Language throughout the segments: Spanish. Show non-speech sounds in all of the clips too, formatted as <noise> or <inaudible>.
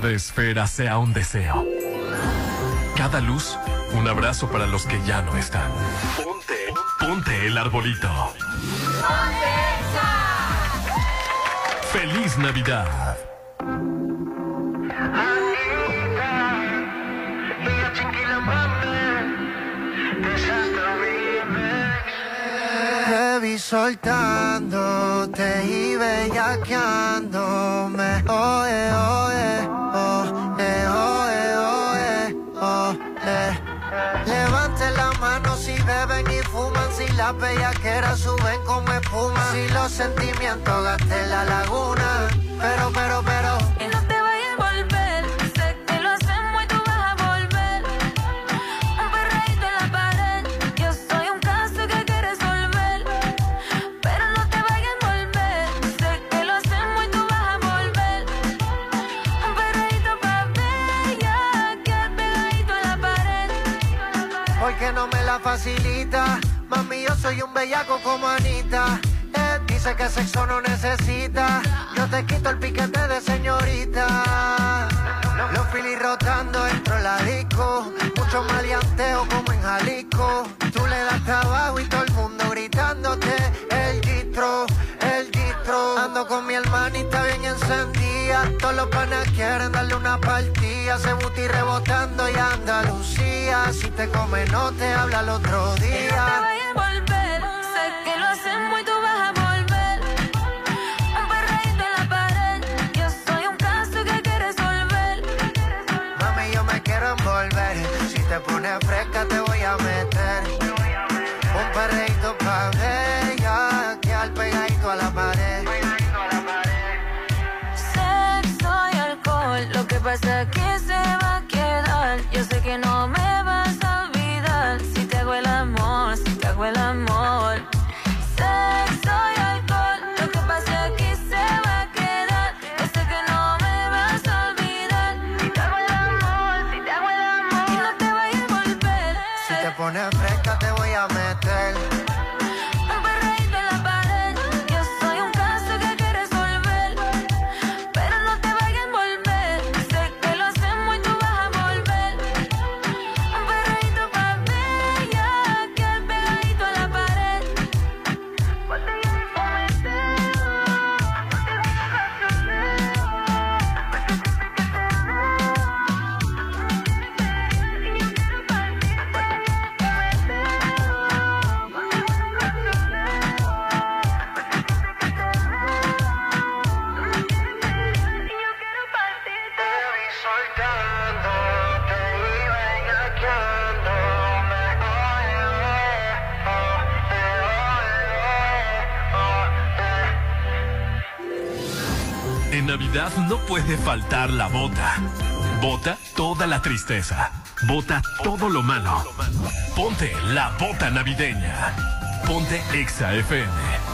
Cada esfera sea un deseo. Cada luz, un abrazo para los que ya no están. Ponte, ponte el arbolito. ¡Feliz Navidad! Te vi soltándote y bellaqueándome. Oye, oye, oh, las bellaqueras suben como espuma, si los sentimientos gasten la laguna. Pero, pero, pero. Y no te vayas a volver. Sé que lo hacemos y tú vas a volver. Un perreíto en la pared. Yo soy un caso que hay que resolver. Pero no te vayas a volver. Sé que lo hacemos y tú vas a volver. Un perreíto pa' bella. Que pegadito en la pared. Porque no me la facilita. Soy un bellaco como Anita. Eh, dice que sexo no necesita. Yo te quito el piquete de señorita. Los filis rotando dentro de la disco. Mucho maleanteo como en Jalisco. Tú le das trabajo y todo el mundo gritándote. El distro, el distro. Ando con mi hermanita bien encendida. Todos los panas quieren darle una partida. Se buti rebotando y Andalucía. Si te come, no te habla el otro día. Te pones fresca, te voy a meter. Puede faltar la bota. Bota toda la tristeza. Bota todo lo malo. Ponte la bota navideña. Ponte Exa FM.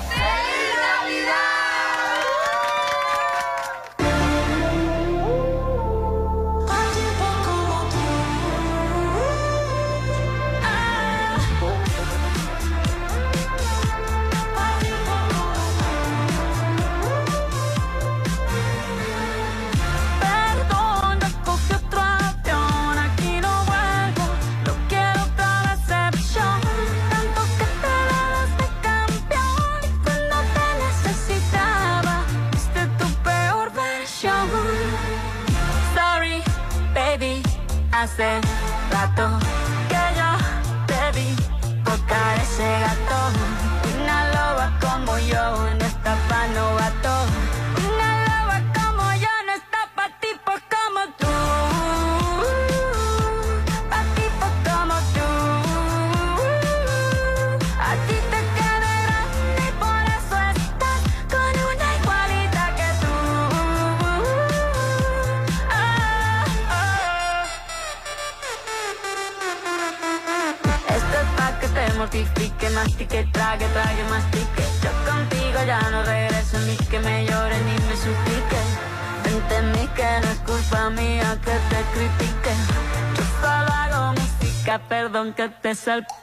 Que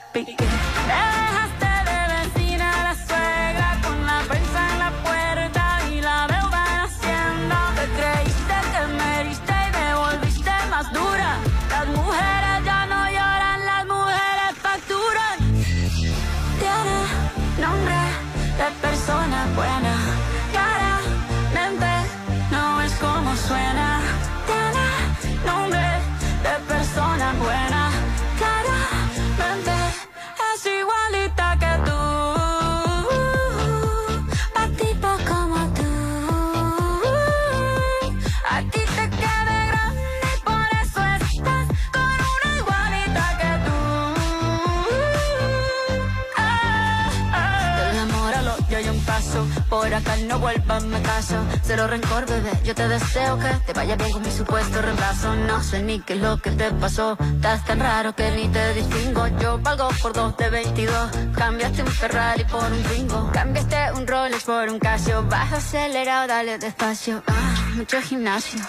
estás tan raro que ni te distingo. Yo valgo por dos de 22, cambiaste un Ferrari por un Twingo. Cambiaste un Rolex por un Casio, vas acelerado, dale despacio. Ah, mucho gimnasio.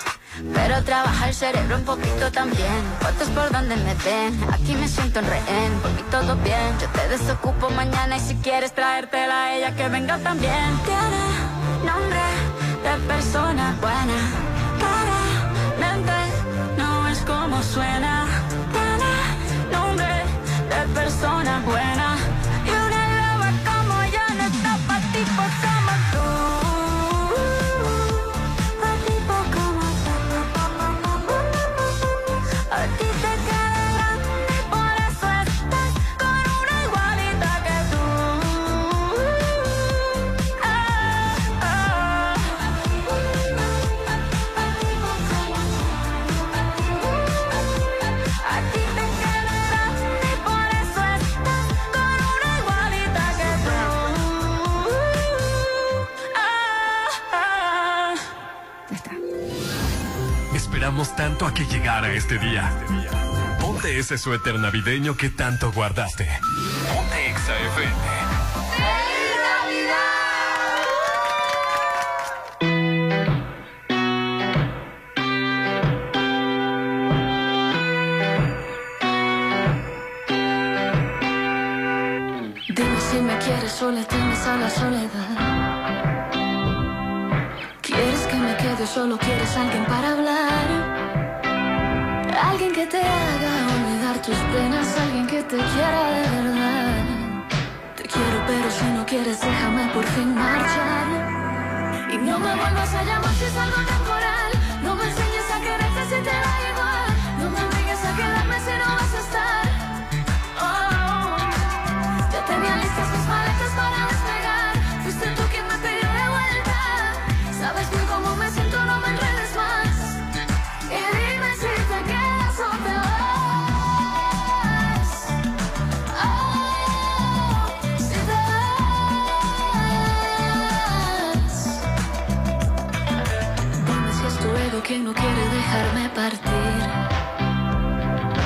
Pero trabaja el cerebro un poquito también. Fotos por donde me ven, aquí me siento en rehén. Por mí todo bien, yo te desocupo mañana y si quieres traértela a ella que venga también. Tiene nombre de persona buena. Que llegara este día. Ponte ese suéter navideño que tanto guardaste. Ponte Exa FM. Le temes a la soledad. ¿Quieres que me quede solo quieres alguien para hablar? Que te haga olvidar tus penas, alguien que te quiera de verdad. Te quiero, pero si no quieres, déjame por fin marchar. Y no me vuelvas a llamar si es algo temporal.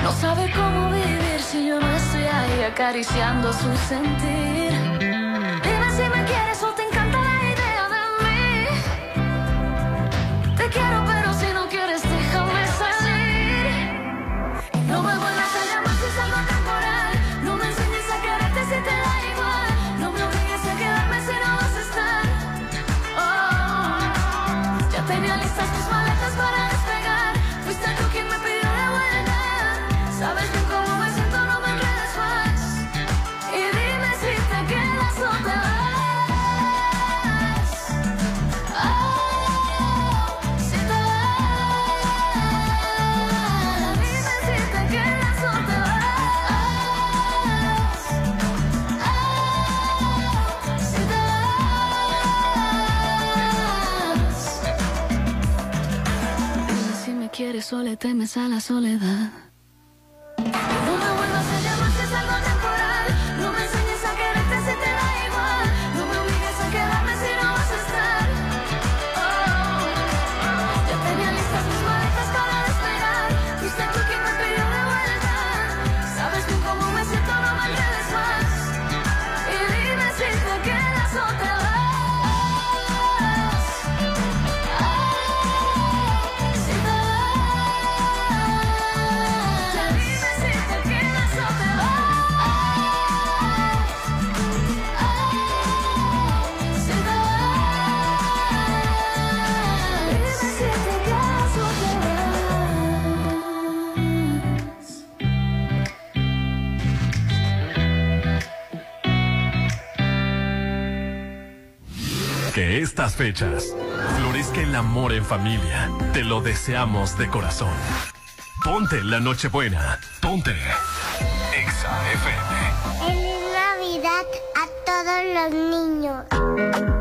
No sabe cómo vivir si yo no estoy ahí acariciando su sentir. Le temes a la soledad. Que estas fechas florezca el amor en familia. Te lo deseamos de corazón. Ponte la Nochebuena. Ponte Exa FM. Feliz Navidad a todos los niños.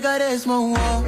bigger.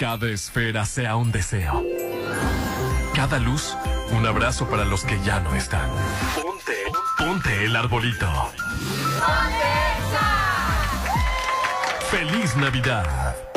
cada esfera sea un deseo. Cada luz, un abrazo para los que ya no están. Ponte, ponte el arbolito. ¡Feliz Navidad!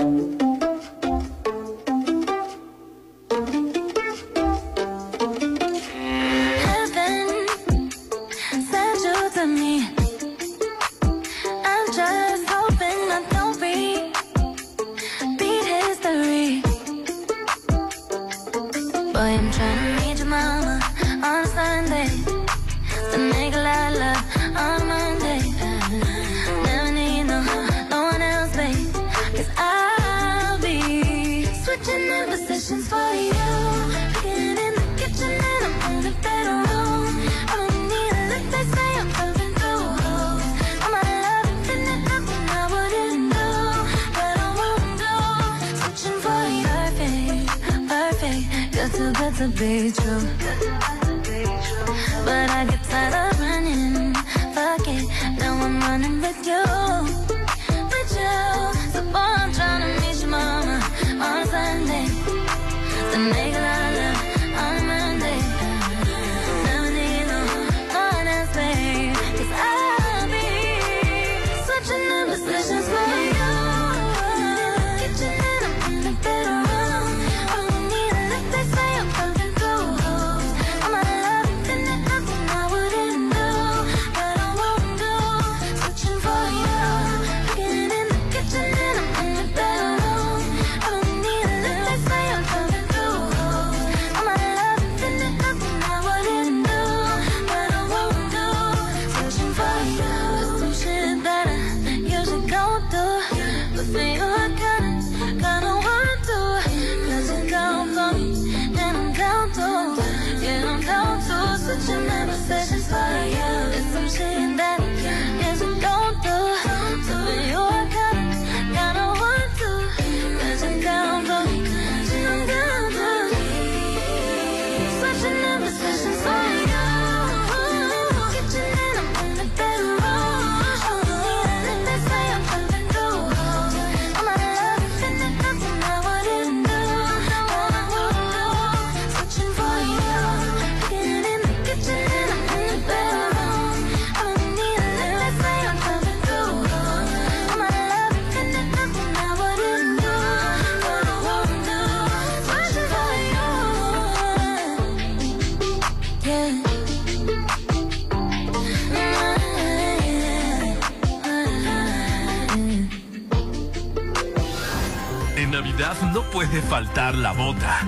No puede faltar la bota.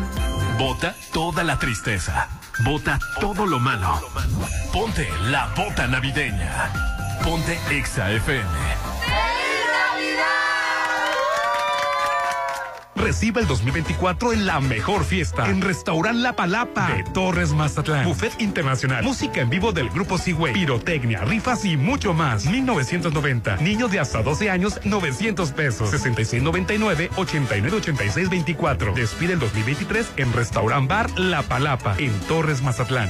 Bota toda la tristeza. Bota todo lo malo. Ponte la bota navideña. Ponte Exa FM. Recibe el 2024 en la mejor fiesta en Restaurant La Palapa de Torres Mazatlán. Buffet internacional, música en vivo del grupo Seaway, pirotecnia, rifas y mucho más. 1990. Niños de hasta 12 años, 900 pesos. 6699 8986 24. Despide el 2023 en Restaurant Bar La Palapa en Torres Mazatlán.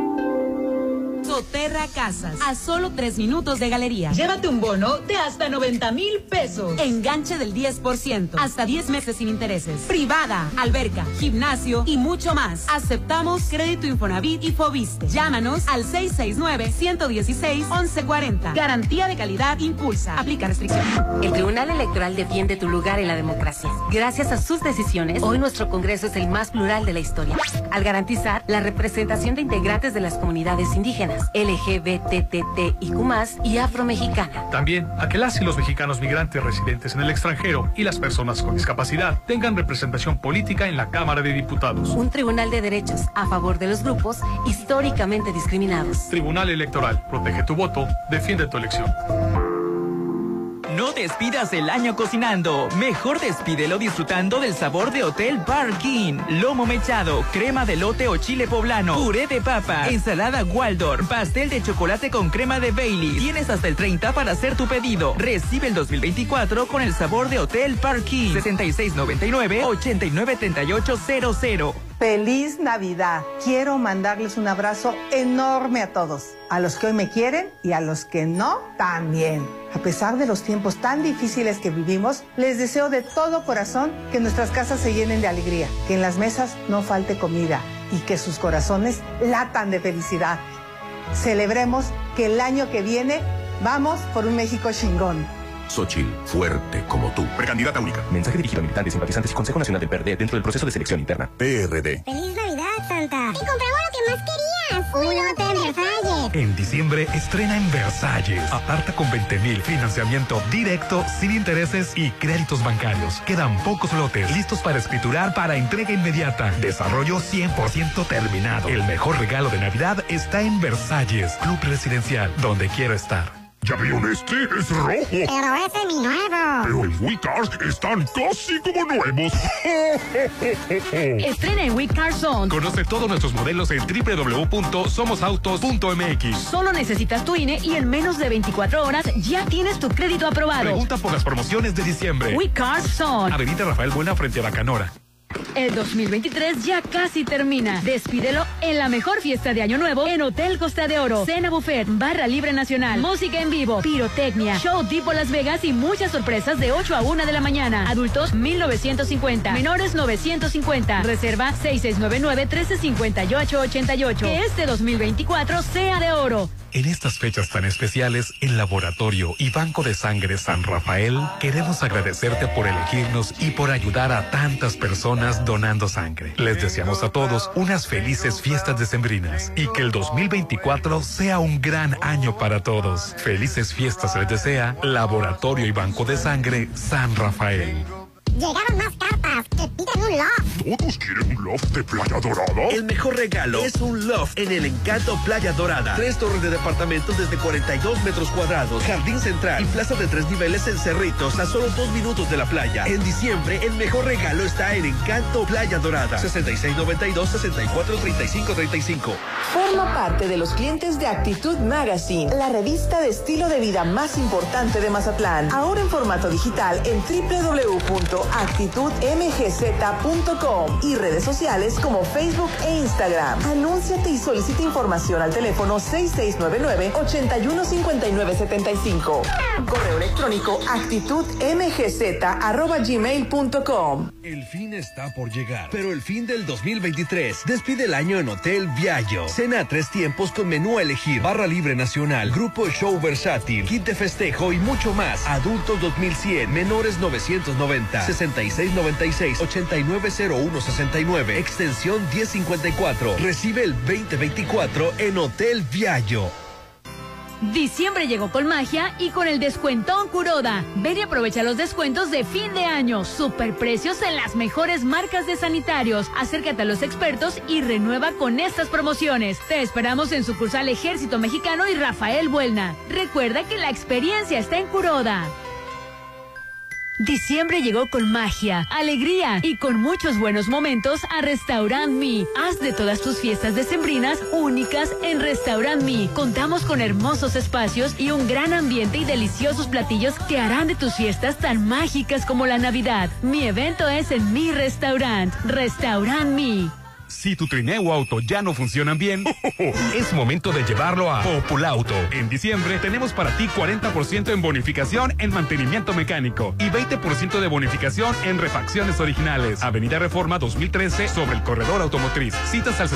Soterra Casas, a solo tres minutos de galería. Llévate un bono de hasta 90 mil pesos. Enganche del 10%, hasta 10 meses sin intereses. Privada, alberca, gimnasio y mucho más. Aceptamos crédito Infonavit y Fobiste. Llámanos al 669-116-1140. Garantía de calidad impulsa. Aplica restricción. El Tribunal Electoral defiende tu lugar en la democracia. Gracias a sus decisiones, hoy nuestro Congreso es el más plural de la historia. Al garantizar la representación de integrantes de las comunidades indígenas, LGBTTIQ y afromexicana. También a que las y los mexicanos migrantes residentes en el extranjero y las personas con discapacidad tengan representación política en la Cámara de Diputados. Un tribunal de derechos a favor de los grupos históricamente discriminados. Tribunal Electoral, protege tu voto, defiende tu elección. No despidas el año cocinando. Mejor despídelo disfrutando del sabor de Hotel Parkin. Lomo mechado, crema de lote o chile poblano, puré de papa, ensalada Waldorf, pastel de chocolate con crema de Bailey. Tienes hasta el 30 para hacer tu pedido. Recibe el 2024 con el sabor de Hotel Parkin. 6699-893800. Feliz Navidad. Quiero mandarles un abrazo enorme a todos, a los que hoy me quieren y a los que no, también. A pesar de los tiempos tan difíciles que vivimos, les deseo de todo corazón que nuestras casas se llenen de alegría, que en las mesas no falte comida y que sus corazones latan de felicidad. Celebremos que el año que viene vamos por un México chingón. Xochitl, fuerte como tú. Precandidata única. Mensaje dirigido a militantes, simpatizantes y Consejo Nacional del PRD dentro del proceso de selección interna. PRD. ¡Feliz Navidad, Santa! ¡Y compramos lo que más querías! ¡Un hotel Versalles! En diciembre estrena en Versalles. Aparta con 20 mil financiamiento directo, sin intereses y créditos bancarios. Quedan pocos lotes listos para escriturar para entrega inmediata. Desarrollo 100% terminado. El mejor regalo de Navidad está en Versalles, Club Residencial, donde quiero estar. ¿Ya vieron este? Es rojo. Pero ese es mi nuevo. Pero en WeCars están casi como nuevos. <laughs> Estrena en WeCar Zone. Conoce todos nuestros modelos en www.somosautos.mx. Solo necesitas tu INE y en menos de 24 horas ya tienes tu crédito aprobado. Pregunta por las promociones de diciembre. WeCar Zone. Avenida Rafael Buena frente a la Canora. El 2023 ya casi termina. Despídelo en la mejor fiesta de Año Nuevo en Hotel Costa de Oro. Cena buffet, barra libre nacional, música en vivo, pirotecnia, show tipo Las Vegas y muchas sorpresas de 8 a 1 de la mañana. Adultos 1950, menores 950. Reserva 6699-1358-88. Que este 2024 sea de oro. En estas fechas tan especiales, el Laboratorio y Banco de Sangre San Rafael queremos agradecerte por elegirnos y por ayudar a tantas personas donando sangre. Les deseamos a todos unas felices fiestas decembrinas y que el 2024 sea un gran año para todos. Felices fiestas les desea Laboratorio y Banco de Sangre San Rafael. Llegaron más cartas que piden un loft. ¿Todos quieren un loft de Playa Dorada? El mejor regalo es un loft en el Encanto Playa Dorada. Tres torres de departamentos desde 42 metros cuadrados, jardín central y plaza de tres niveles en Cerritos a solo dos minutos de la playa. En diciembre, el mejor regalo está en Encanto Playa Dorada. 6692-643535. Forma parte de los clientes de Actitud Magazine, la revista de estilo de vida más importante de Mazatlán. Ahora en formato digital en www.actitudmx mgz.com y redes sociales como Facebook e Instagram. Anúnciate y solicita información al teléfono 6699-815975. Correo electrónico actitudmgz.gmail.com. El fin está por llegar, pero el fin del 2023 despide el año en Hotel Viallo. Cena a tres tiempos con menú a elegir, barra libre nacional, grupo show versátil, kit de festejo y mucho más. Adultos 2100, menores 990, 6696, 890169, extensión 1054. Recibe el 2024 en Hotel Viallo. Diciembre llegó con magia y con el descuentón Curoda. Ven y aprovecha los descuentos de fin de año. Superprecios en las mejores marcas de sanitarios. Acércate a los expertos y renueva con estas promociones. Te esperamos en sucursal Ejército Mexicano y Rafael Buelna. Recuerda que la experiencia está en Curoda. Diciembre llegó con magia, alegría y con muchos buenos momentos a Restaurant Me. Haz de todas tus fiestas decembrinas únicas en Restaurant Me. Contamos con hermosos espacios y un gran ambiente y deliciosos platillos que harán de tus fiestas tan mágicas como la Navidad. Mi evento es en mi restaurant, Restaurant Me. Si tu trineo o auto ya no funcionan bien, <laughs> es momento de llevarlo a Populauto. En diciembre tenemos para ti 40% en bonificación en mantenimiento mecánico y 20% de bonificación en refacciones originales. Avenida Reforma 2013 sobre el corredor automotriz. Citas al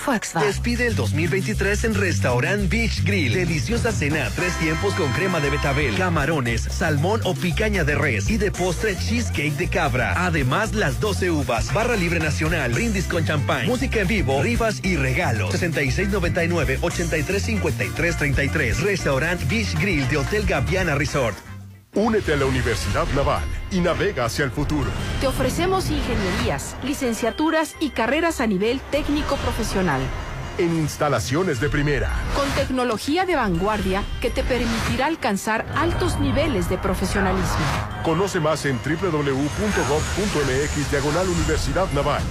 6694-316148. Despide el 2023 en Restaurant Beach Grill. Deliciosa cena, tres tiempos con crema de betabel, camarones, salmón o picaña de res y de postre cheesecake de cabra. Además, las 12 uvas, barra libre nacional, brindis con champán, música en vivo, rifas y regalos. 6699-835333. Restaurant Beach Grill de Hotel Gaviana Resort. Únete a la Universidad Naval y navega hacia el futuro. Te ofrecemos ingenierías, licenciaturas y carreras a nivel técnico profesional. En instalaciones de primera. Con tecnología de vanguardia que te permitirá alcanzar altos niveles de profesionalismo. Conoce más en www.gov.mx diagonal Universidad Naval.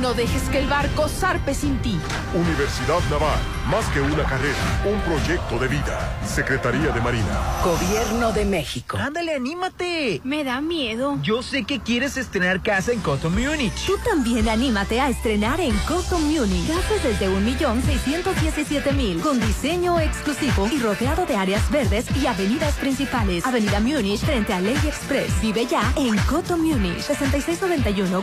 No dejes que el barco zarpe sin ti. Universidad Naval, más que una carrera, un proyecto de vida. Secretaría de Marina. Gobierno de México. Ándale, anímate. Me da miedo. Yo sé que quieres estrenar casa en Coto Múnich. Tú también anímate a estrenar en Coto Múnich. Casas desde 1.617.000 con diseño exclusivo y rodeado de áreas verdes y avenidas principales. Avenida Múnich frente a Ley Express. Vive ya en Coto Múnich. 6691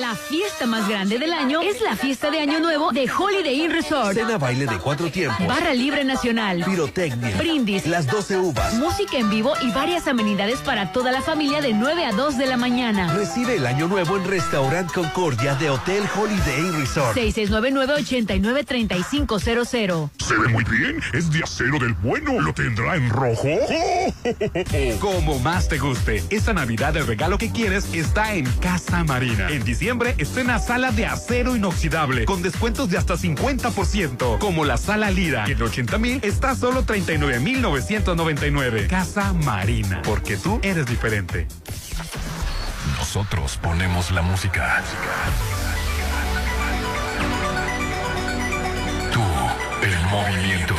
La fiesta más grande del año es la fiesta de Año Nuevo de Holiday Inn Resort. Cena baile de cuatro tiempos. Barra libre nacional. Pirotecnia. Brindis. Las 12 uvas. Música en vivo y varias amenidades para toda la familia de 9 a 2 de la mañana. Recibe el Año Nuevo en Restaurant Concordia de Hotel Holiday Inn Resort. 6699-893500. Se ve muy bien. Es de acero del bueno. ¿Lo tendrá en rojo? Como más te guste. Esta Navidad el regalo que quieres está en Casa Marina. En diciembre estrena sala de acero inoxidable con descuentos de hasta 50%, como la sala Lira, que en 80 mil está a solo 39,999. Casa Marina, porque tú eres diferente. Nosotros ponemos la música. Tú, el movimiento.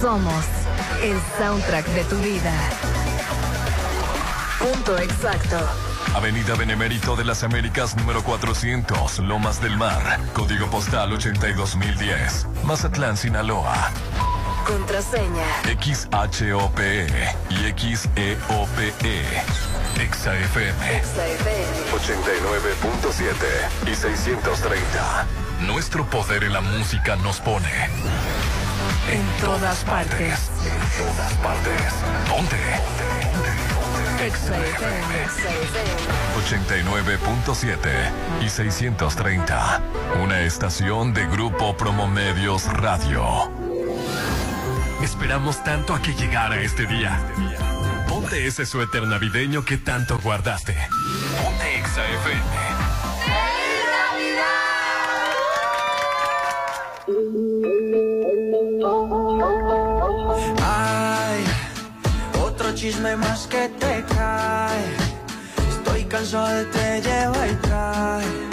Somos el soundtrack de tu vida. Punto exacto. Avenida Benemérito de las Américas número 400, Lomas del Mar, código postal 82010, Mazatlán, Sinaloa. Contraseña. XHOPE y XEOPE. XAFM. 89.7 y 630. Nuestro poder en la música nos pone. En todas partes. En todas partes. ¿Dónde? 89.7 y 630. Una estación de Grupo Promomedios Radio. Esperamos tanto a que llegara este día. Ponte ese suéter navideño que tanto guardaste. Ponte Exa FM. Ay, chisme más que te cae. Estoy cansado de te lleva y trae.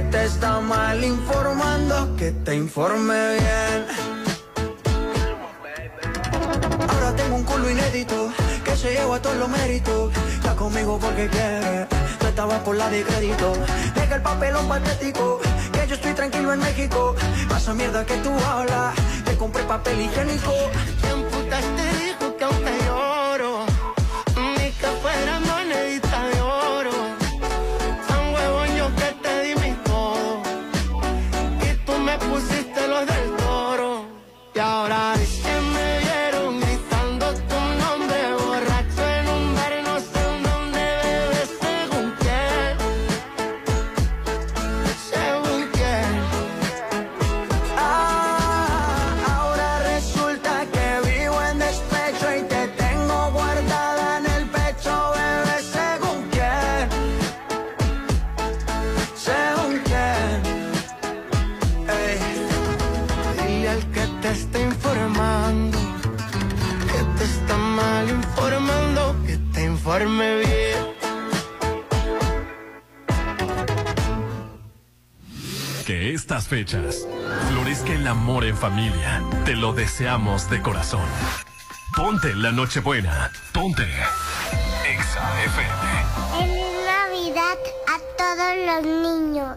Te está mal informando, que te informe bien. Ahora tengo un culo inédito que se lleva todos los méritos. Está conmigo porque quiere, tú estabas por la de crédito. Deja el papelón patético, que yo estoy tranquilo en México. Pasa mierda que tú hablas, te compré papel higiénico. Familia. Te lo deseamos de corazón. Ponte la Nochebuena. Ponte Exa FM. En Navidad a todos los niños.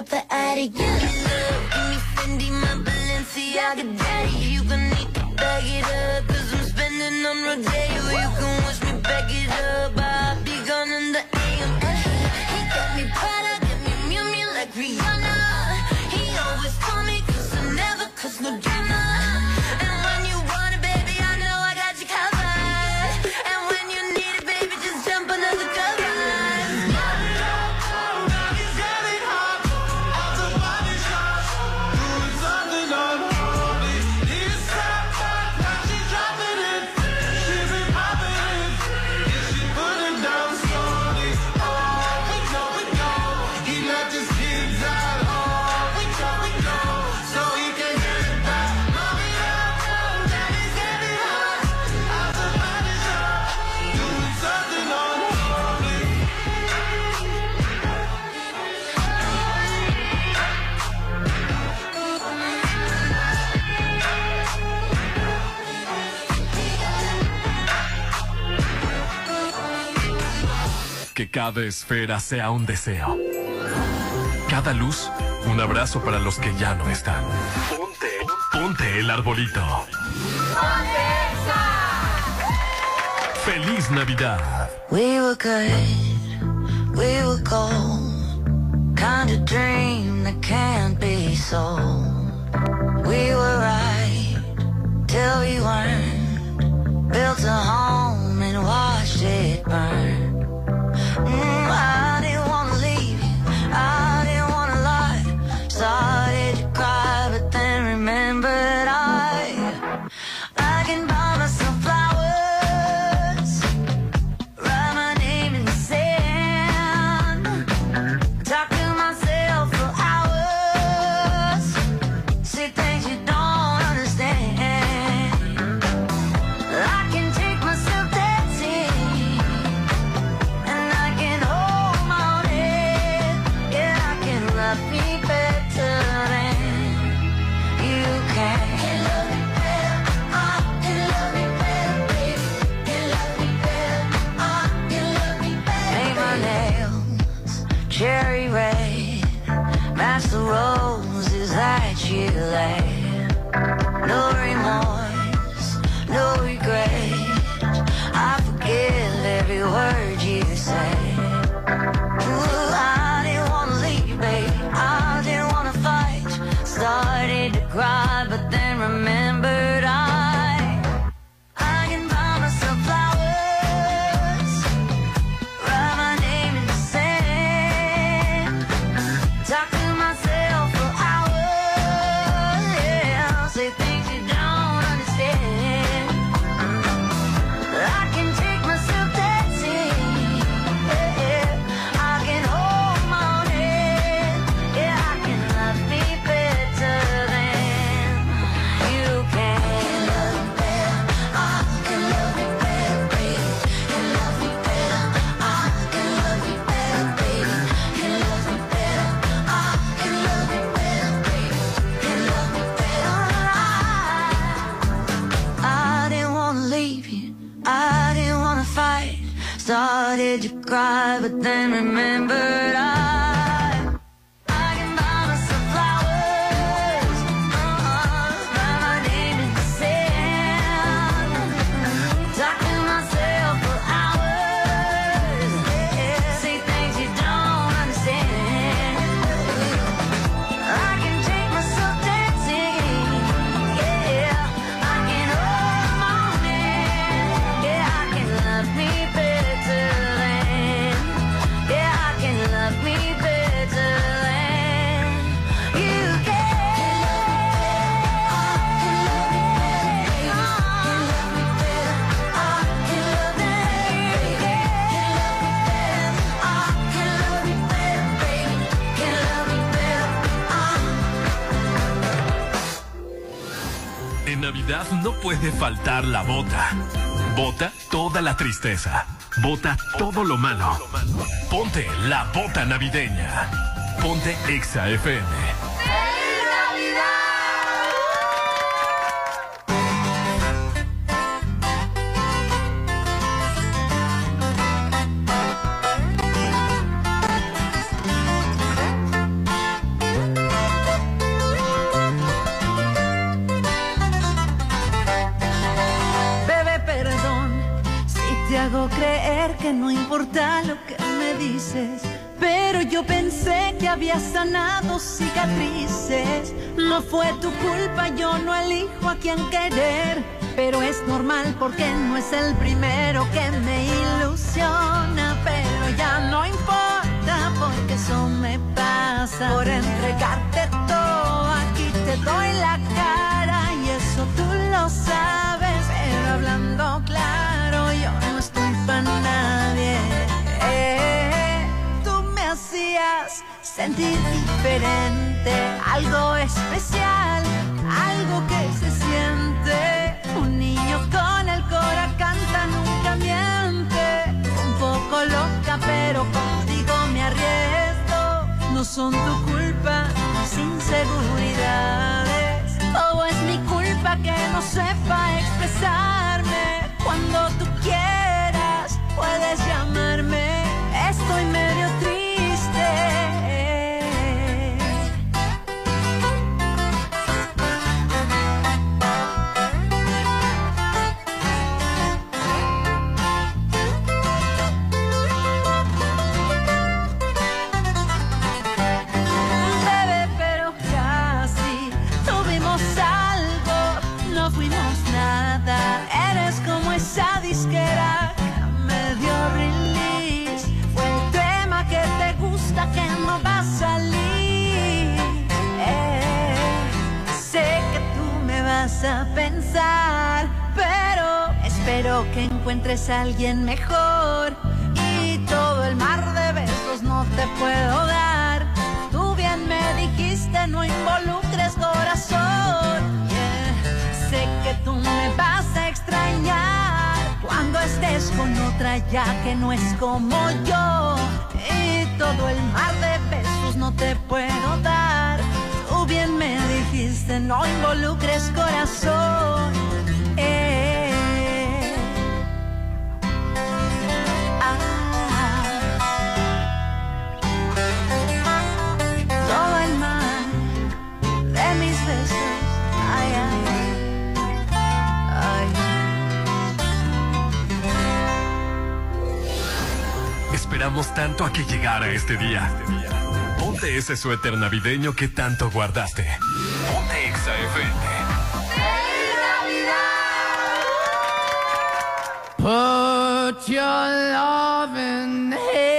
up but out you cada esfera sea un deseo. Cada luz, un abrazo para los que ya no están. Ponte, ponte el arbolito. ¡Feliz Navidad! We were good, we were gold. Kind of dream that can't be sold. We were right till we weren't. Built a home and watched it burn. Puede faltar la bota. Bota toda la tristeza. Bota todo lo malo. Ponte la bota navideña. Ponte Exa FM. Sanado cicatrices. No fue tu culpa, yo no elijo a quién querer. Pero es normal porque no es el primero que me ilusiona. Pero ya no importa porque eso me pasa. Por entregarte todo, aquí te doy la cara. Y eso tú lo sabes. Sentir diferente, algo especial, algo que se siente. Un niño con el cora canta, nunca miente. Un poco loca, pero contigo me arriesgo. No son tu culpa, mis inseguridades. Todo es mi culpa que no sepa expresarme. Cuando tú quieras, puedes llamarme. Es somos pero espero que encuentres a alguien mejor. Y todo el mar de besos no te puedo dar. Tú bien me dijiste, no involucres corazón. Sé que tú me vas a extrañar cuando estés con otra ya que no es como yo. Y todo el mar de besos no te puedo dar. Me dijiste, no involucres corazón. Eh. Ah. Todo el mar de mis besos. Ay, ay, ay. Esperamos tanto a que llegara este día. Ponte ese suéter navideño que tanto guardaste. Ponte Exa FM. Put your loving hand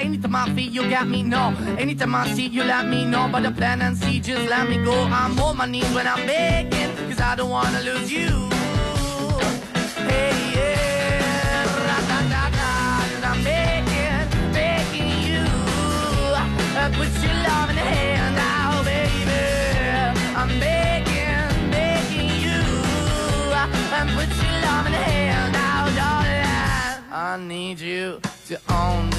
anytime I feel, you got me. No, anytime I see, you let me know. But the plan and see, just let me go. I'm on my knees when I'm begging, cause I don't wanna lose you. Hey, yeah, ra-da-da-da, and I'm begging, begging you. Uh, put your love in the hand now, baby. I'm begging, begging you. Uh, put your love in the hand now, darling. I need you to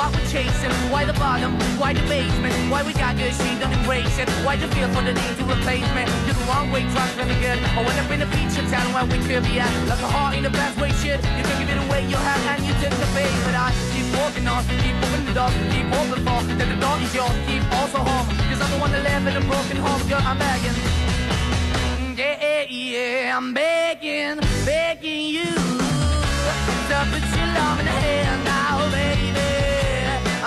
why we're chasing, why the bottom, why the basement, why we got good, she don't embrace it. Why the feel for the need to replace me? You're the wrong way, trying to good. I went up in a feature town where we could be at. Like a heart in a best way, shit. You can give it away, you have, and you took the bait. But I keep walking on, keep moving the door, keep open for. That the door is yours, keep also home. Cause I'm the one that live in a broken home, girl, I'm begging. Yeah, yeah, I'm begging, begging you to put your love in the hand now.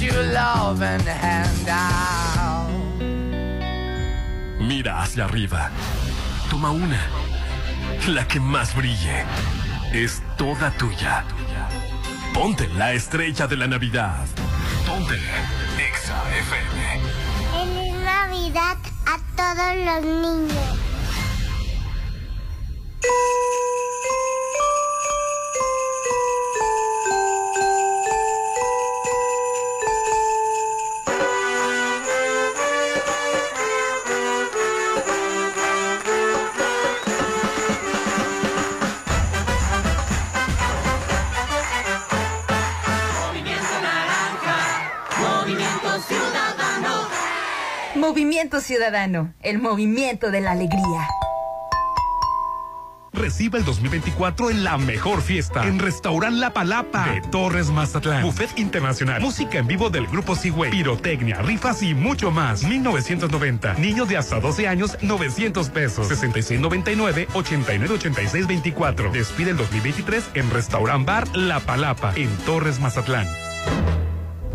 your loving hand out. Mira hacia arriba. Toma una. La que más brille. Es toda tuya. Ponte la estrella de la Navidad. Ponte Exa FM. Feliz Navidad a todos los niños. Ciudadano, el movimiento de la alegría. Reciba el 2024 en la mejor fiesta. En Restaurant La Palapa de Torres Mazatlán. Buffet internacional. Música en vivo del grupo Seaway. Pirotecnia, rifas y mucho más. 1990. Niños de hasta 12 años, 900 pesos. 6699 898624. Despide el 2023 en Restaurant Bar La Palapa en Torres Mazatlán.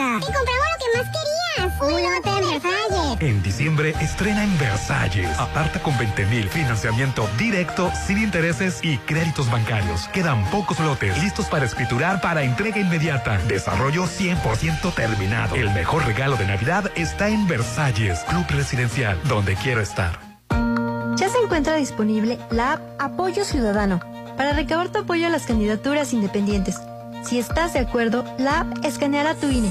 ¡Y compramos lo que más querías! ¡Un hotel en Versalles! En diciembre estrena en Versalles. Aparta con 20 mil financiamiento directo, sin intereses y créditos bancarios. Quedan pocos lotes listos para escriturar para entrega inmediata. Desarrollo 100% terminado. El mejor regalo de Navidad está en Versalles, Club Residencial, donde quiero estar. Ya se encuentra disponible la app Apoyo Ciudadano para recabar tu apoyo a las candidaturas independientes. Si estás de acuerdo, la app escaneará tu INE,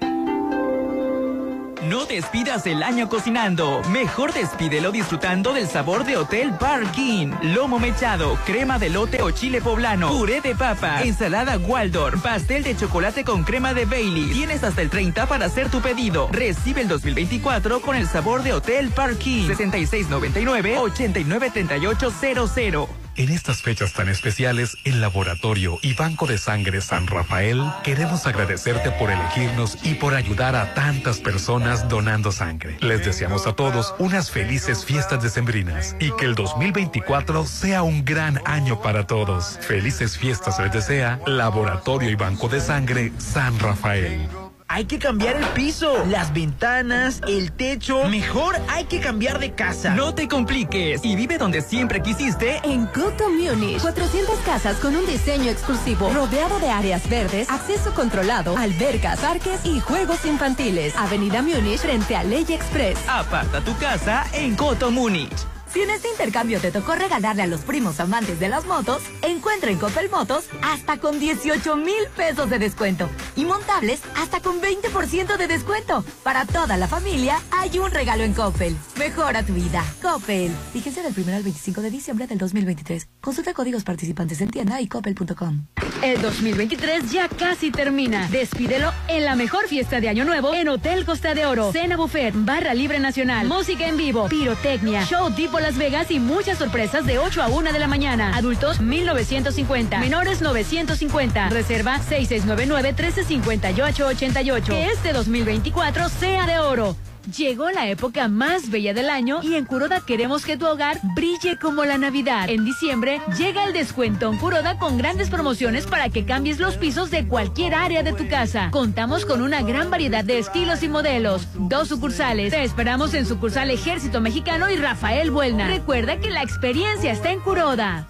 No despidas el año cocinando. Mejor despídelo disfrutando del sabor de Hotel Barkin. Lomo mechado, crema de lote o chile poblano, puré de papa, ensalada Waldorf, pastel de chocolate con crema de Bailey. Tienes hasta el 30 para hacer tu pedido. Recibe el 2024 con el sabor de Hotel Barkin. 6699-893800. En estas fechas tan especiales, el Laboratorio y Banco de Sangre San Rafael queremos agradecerte por elegirnos y por ayudar a tantas personas donando sangre. Les deseamos a todos unas felices fiestas decembrinas y que el 2024 sea un gran año para todos. Felices fiestas les desea Laboratorio y Banco de Sangre San Rafael. Hay que cambiar el piso, las ventanas, el techo. Mejor hay que cambiar de casa. No te compliques y vive donde siempre quisiste En Coto Munich, 400 casas con un diseño exclusivo, rodeado de áreas verdes, acceso controlado, albercas, parques y juegos infantiles. Avenida Múnich frente a Ley Express. Aparta tu casa en Coto Múnich. Si en este intercambio te tocó regalarle a los primos amantes de las motos, encuentra en Coppel Motos hasta con 18 mil pesos de descuento y montables hasta con 20% de descuento. Para toda la familia hay un regalo en Coppel. Mejora tu vida. Coppel. Fíjense del 1 al 25 de diciembre del 2023. Consulta códigos participantes en tienda y coppel.com. El 2023 ya casi termina. Despídelo en la mejor fiesta de Año Nuevo en Hotel Costa de Oro. Cena buffet, barra libre nacional, música en vivo, pirotecnia, show tipo Las Vegas y muchas sorpresas de 8 a 1 de la mañana. Adultos 1950, menores 950. Reserva 6699-1358-88. Que este 2024 sea de oro. Llegó la época más bella del año y en Curoda queremos que tu hogar brille como la Navidad. En diciembre llega el descuento en Curoda con grandes promociones para que cambies los pisos de cualquier área de tu casa. Contamos con una gran variedad de estilos y modelos. Dos sucursales. Te esperamos en sucursal Ejército Mexicano y Rafael Buelna. Recuerda que la experiencia está en Curoda.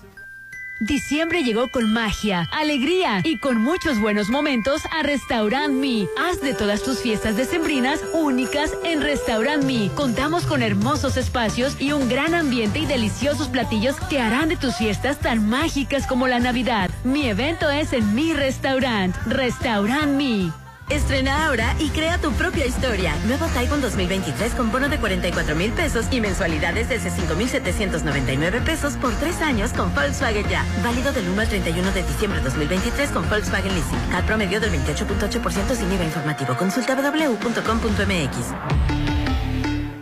Diciembre llegó con magia, alegría y con muchos buenos momentos a Restaurant Me. Haz de todas tus fiestas decembrinas únicas en Restaurant Me. Contamos con hermosos espacios y un gran ambiente y deliciosos platillos que harán de tus fiestas tan mágicas como la Navidad. Mi evento es en mi restaurant, Restaurant Me. Estrena ahora y crea tu propia historia. Nuevo Taiwan 2023 con bono de 44 mil pesos y mensualidades desde 5,799 pesos por tres años con Volkswagen Ya. Válido del 1 al 31 de diciembre de 2023 con Volkswagen Leasing. Al promedio del 28.8% sin IVA informativo. Consulta www.com.mx.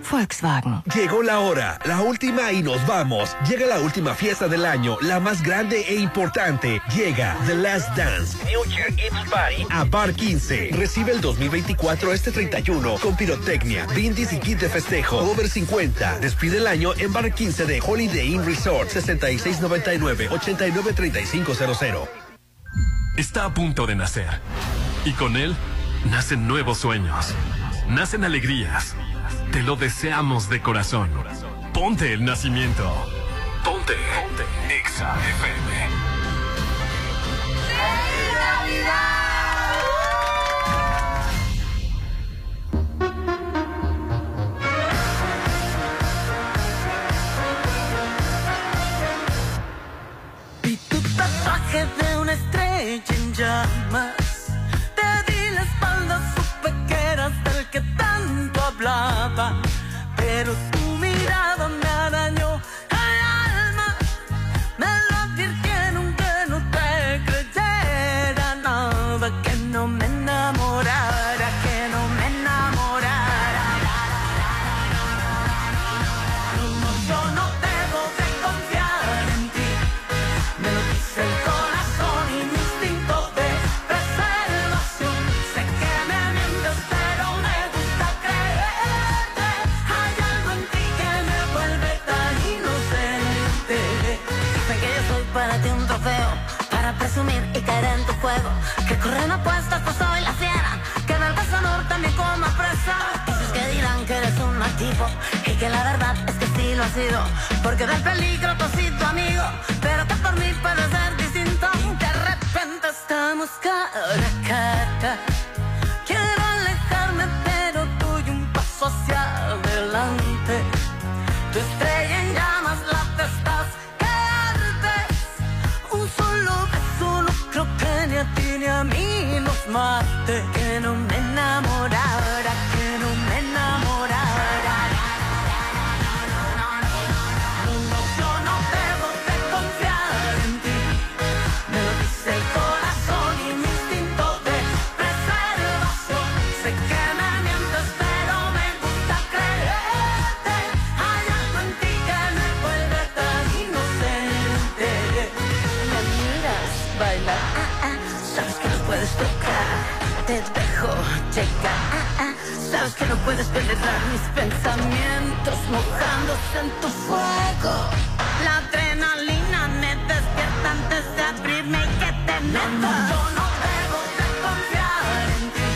Volkswagen. Llegó la hora, la última y nos vamos. Llega la última fiesta del año, la más grande e importante. Llega The Last Dance, Future It's Party a Bar 15. Recibe el 2024 este 31 con pirotecnia, brindis y kit de festejo. Over 50. Despide el año en Bar 15 de Holiday Inn Resort 6699-893500. Está a punto de nacer. Y con él nacen nuevos sueños. Nacen alegrías. Te lo deseamos de corazón. Ponte el nacimiento. Ponte. Ponte. Exa FM. Tu tatuaje de una estrella en llamas. Pero tu y que la verdad es que sí lo ha sido. Porque del peligro tú sido tu amigo, pero que por mí puede ser distinto. De repente estamos cara a cara. Quiero alejarme, pero doy un paso hacia adelante. Tu estrella en llamas, la te estás que. Un solo beso no creo que ni a ti ni a mí nos mate. No puedes penetrar mis pensamientos mojándose en tu fuego. La adrenalina me despierta antes de abrirme y que te meto. Yo no debo de confiar en ti.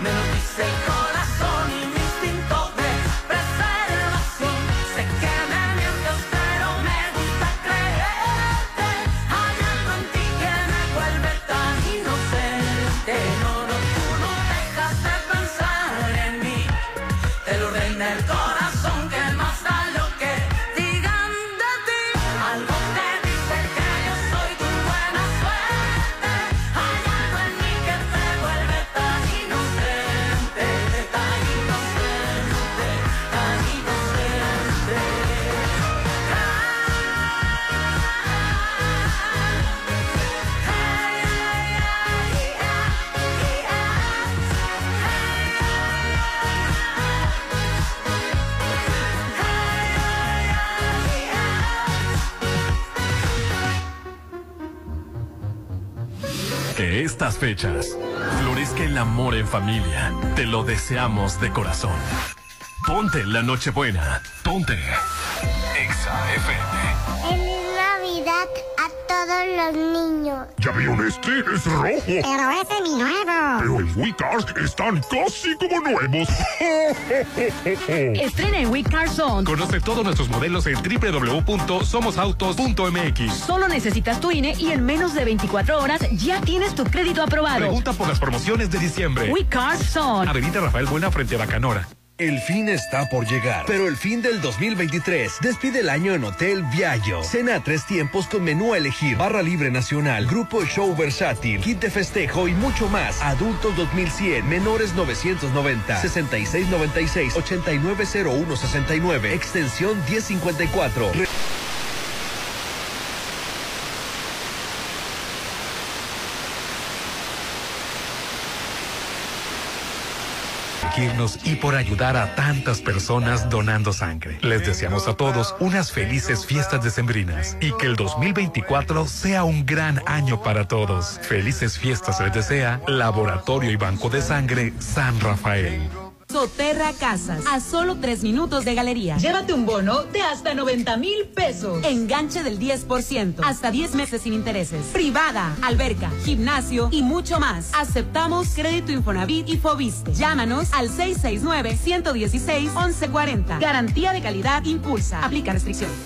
Me lo dice el corazón estas fechas florezca el amor en familia. Te lo deseamos de corazón. Ponte la Nochebuena. Ponte. Exa FM. En Navidad a todos los niños. ¿Ya vieron este? Es rojo. Pero ese es mi nuevo. Pero en WeCars están casi como nuevos. <laughs> Estrena en We Car Zone. Conoce todos nuestros modelos en www.somosautos.mx. Solo necesitas tu INE y en menos de 24 horas ya tienes tu crédito aprobado. Pregunta por las promociones de diciembre. We Car Zone. Avenida Rafael Buena frente a Bacanora. El fin está por llegar, pero el fin del 2023 despide el año en Hotel Viallo. Cena a tres tiempos con menú a elegir, barra libre nacional, grupo show versátil, kit de festejo y mucho más. Adultos 2100, menores 990, 6696, 890169, extensión 1054. Y por ayudar a tantas personas donando sangre. Les deseamos a todos unas felices fiestas decembrinas y que el 2024 sea un gran año para todos. Felices fiestas les desea Laboratorio y Banco de Sangre San Rafael. Soterra Casas, a solo tres minutos de galería. Llévate un bono de hasta 90 mil pesos. Enganche del 10%, hasta 10 meses sin intereses. Privada, alberca, gimnasio y mucho más. Aceptamos crédito Infonavit y Fobiste. Llámanos al 669-116-1140. Garantía de calidad impulsa. Aplica restricciones.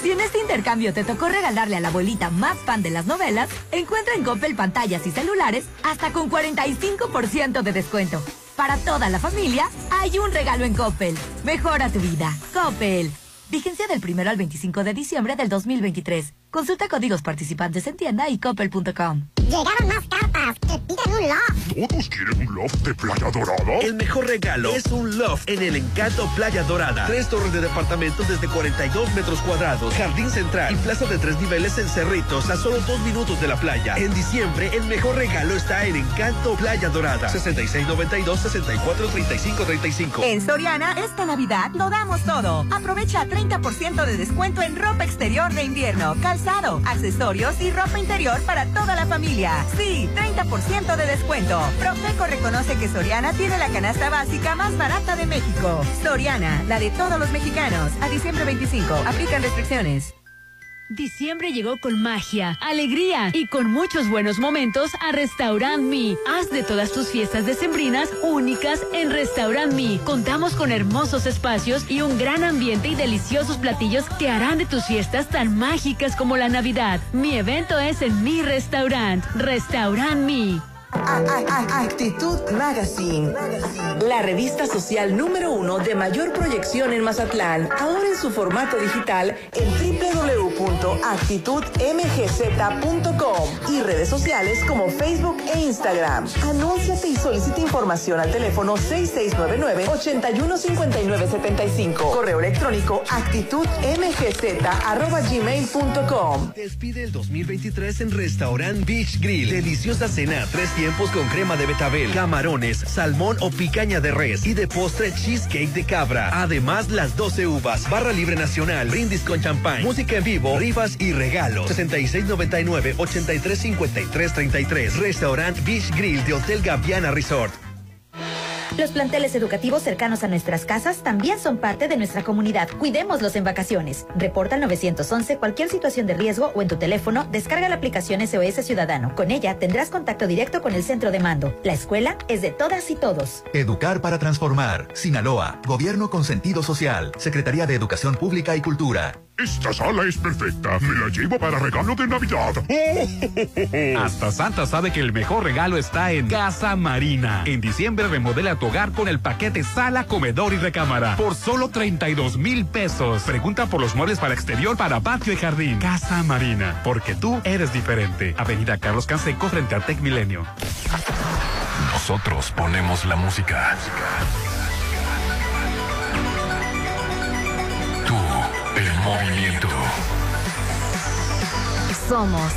Si en este intercambio te tocó regalarle a la abuelita más fan de las novelas, encuentra en Coppel pantallas y celulares hasta con 45% de descuento. Para toda la familia, hay un regalo en Coppel. Mejora tu vida. Coppel. Vigencia del 1 al 25 de diciembre del 2023. Consulta códigos participantes en tienda y coppel.com. Llegaron más cartas que piden un loft. ¿Todos quieren un loft de Playa Dorada? El mejor regalo es un loft en el Encanto Playa Dorada. Tres torres de departamentos desde 42 metros cuadrados, jardín central y plaza de tres niveles en Cerritos a solo dos minutos de la playa. En diciembre, el mejor regalo está en Encanto Playa Dorada. 6692-643535. En Soriana, esta Navidad lo damos todo. Aprovecha 30% de descuento en ropa exterior de invierno, calzado, accesorios y ropa interior para toda la familia. Sí, 30% de descuento. Profeco reconoce que Soriana tiene la canasta básica más barata de México. Soriana, la de todos los mexicanos. A diciembre 25, aplican restricciones. Diciembre llegó con magia, alegría y con muchos buenos momentos a Restaurant Me. Haz de todas tus fiestas decembrinas únicas en Restaurant Me. Contamos con hermosos espacios y un gran ambiente y deliciosos platillos que harán de tus fiestas tan mágicas como la Navidad. Mi evento es en mi restaurant, Restaurant Me. Actitud Magazine, la revista social número uno de mayor proyección en Mazatlán, ahora en su formato digital en www.actitudmgz.com y redes sociales como Facebook e Instagram. Anúnciate y solicita información al teléfono 6699-815975. Correo electrónico actitudmgz.gmail.com. Despide el 2023 en Restaurant Beach Grill. Deliciosa cena, tres tiempos con crema de betabel, camarones, salmón o picaña de res y de postre cheesecake de cabra. Además, las 12 uvas, barra libre nacional, brindis con champán, música en vivo, rifas y regalos. 6699-835333. Restaurant Beach Grill de Hotel Gaviana Resort. Los planteles educativos cercanos a nuestras casas también son parte de nuestra comunidad. Cuidémoslos en vacaciones. Reporta al 911 cualquier situación de riesgo o en tu teléfono descarga la aplicación SOS Ciudadano. Con ella tendrás contacto directo con el centro de mando. La escuela es de todas y todos. Educar para transformar. Sinaloa. Gobierno con sentido social. Secretaría de Educación Pública y Cultura. Esta sala es perfecta. Me la llevo para regalo de Navidad. Hasta Santa sabe que el mejor regalo está en Casa Marina. En diciembre remodela tu hogar con el paquete sala, comedor y recámara por solo 32 mil pesos. Pregunta por los muebles para exterior, para patio y jardín. Casa Marina, porque tú eres diferente. Avenida Carlos Canseco frente a Tec Milenio. Nosotros ponemos la música. Movimiento. Somos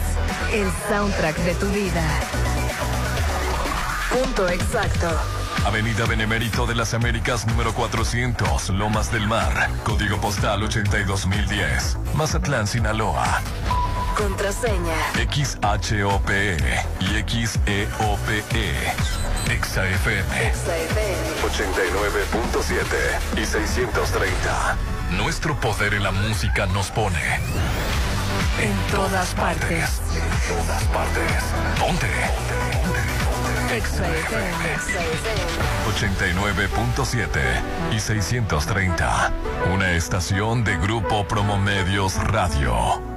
el soundtrack de tu vida. Punto exacto. Avenida Benemérito de las Américas número 400, Lomas del Mar, código postal 82010, Mazatlán, Sinaloa. Contraseña. XHOPE y XEOPE. XAFM 89.7 y 630. Nuestro poder en la música nos pone. En todas partes. En todas partes. Ponte. 89.7 y 630. Una estación de Grupo Promomedios Radio.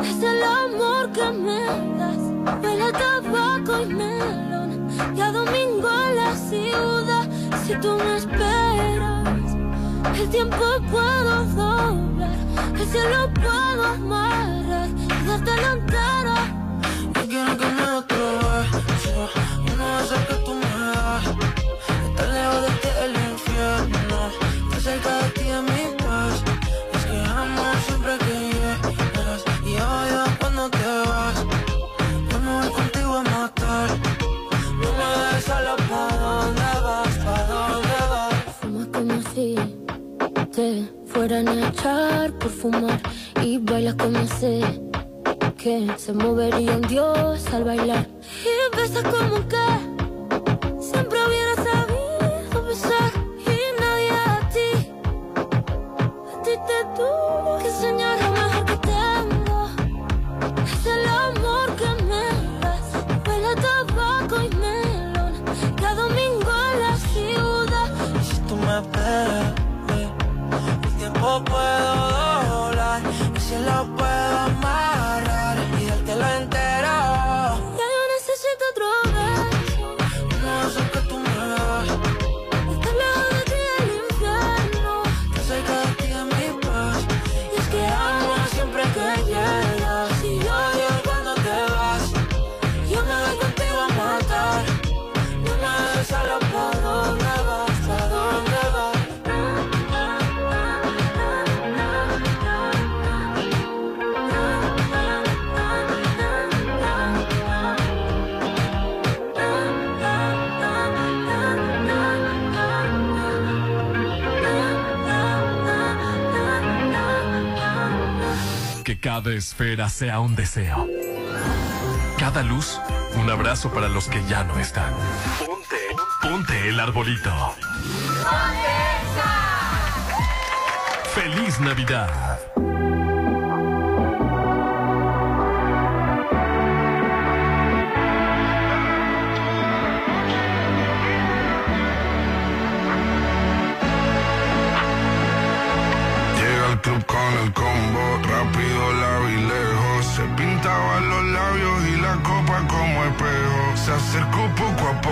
Es el amor que me das. Huele a tabaco y melón. Y a domingo en la ciudad. Si tú me esperas, el tiempo puedo doblar. El cielo puedo amarrar y darte la entera. Yo quiero que me Uno de esos que tú me das Estar lejos de ti el infierno Estar cerca de ti es mi fueran a echar por fumar y bailas como sé que se movería un dios al bailar. Y besas como que cada esfera sea un deseo. Cada luz, un abrazo para los que ya no están. Ponte, ponte el arbolito. ¡Feliz Navidad! Se acercó poco a poco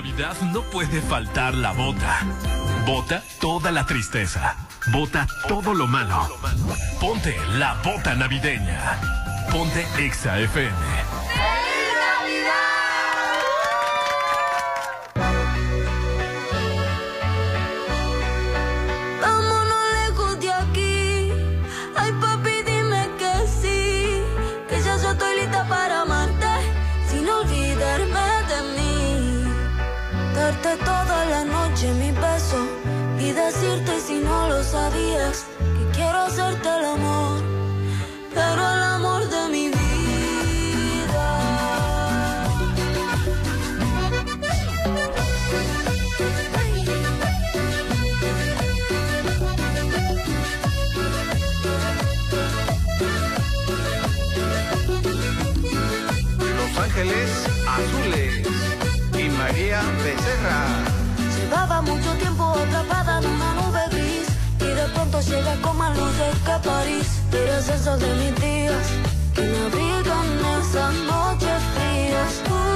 Navidad no puede faltar la bota. Bota toda la tristeza. Bota todo lo malo. Ponte la bota navideña. Ponte Exa FM Toda la noche mi beso y decirte si no lo sabías que quiero hacerte el amor, pero el amor de mi vida. Los Ángeles Azules. Llevaba mucho tiempo atrapada en una nube gris y de pronto llega con más luces que París. Eres esos de mis días que me abrigan esas noches frías.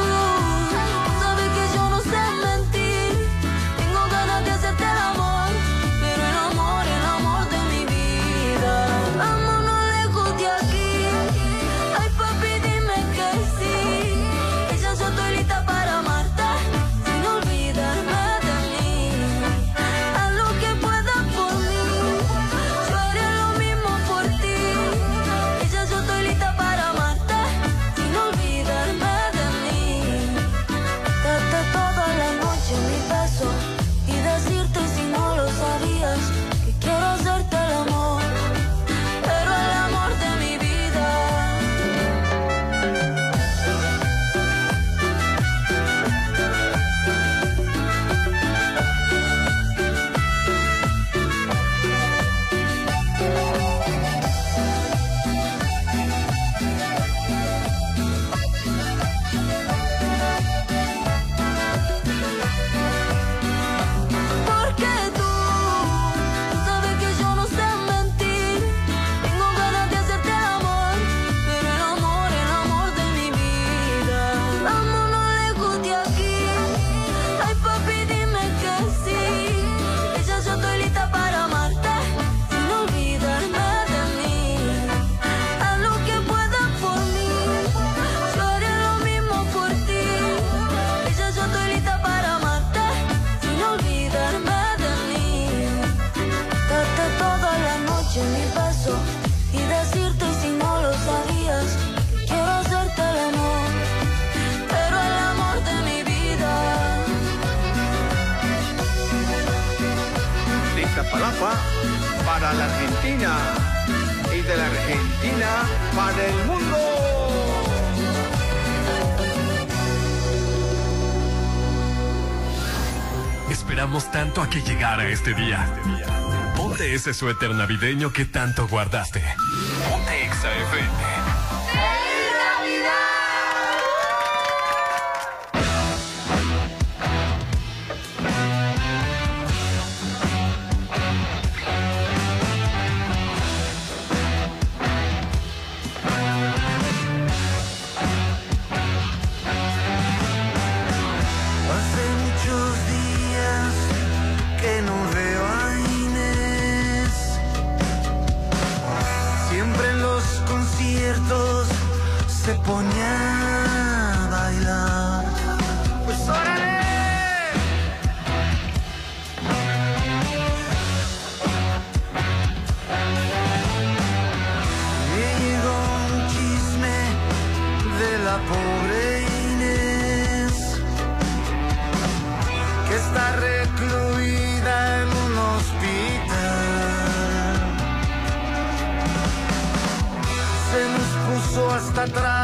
esperamos tanto a que llegara este día. Ponte ese suéter navideño que tanto guardaste. Ponte XFM. затрат.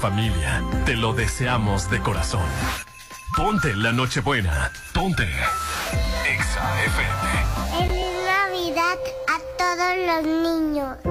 familia. Te lo deseamos de corazón. Ponte la Nochebuena. Ponte. Exa FM. En Navidad a todos los niños.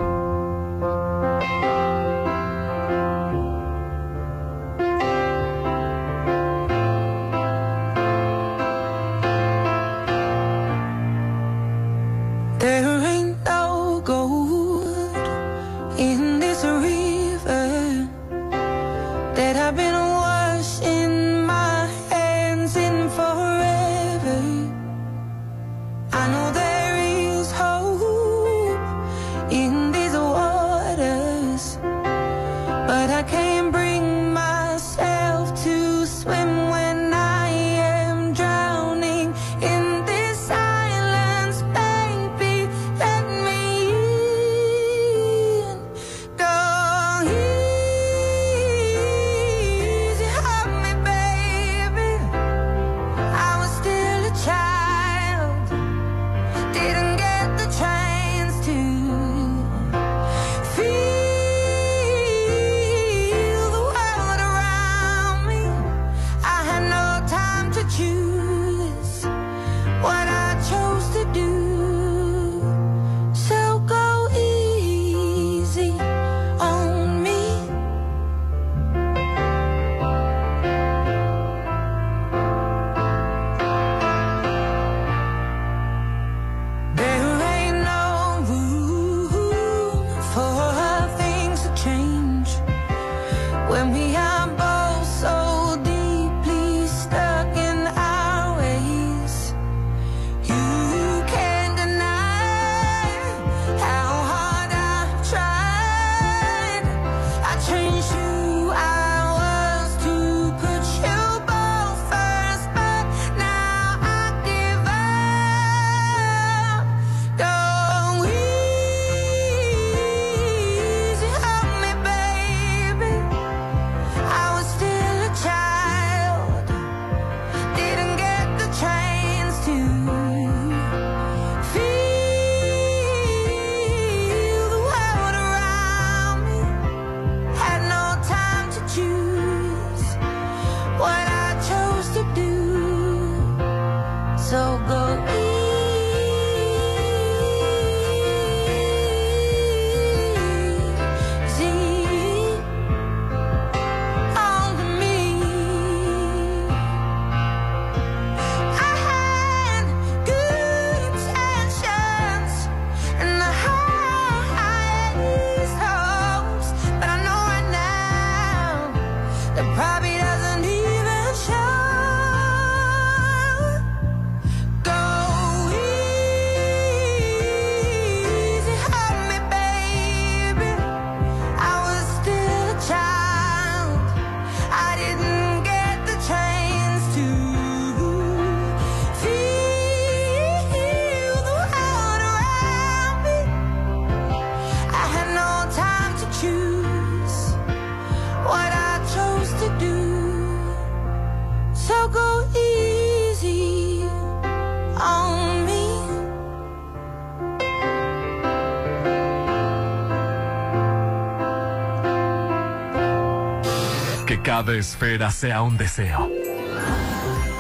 Cada esfera sea un deseo.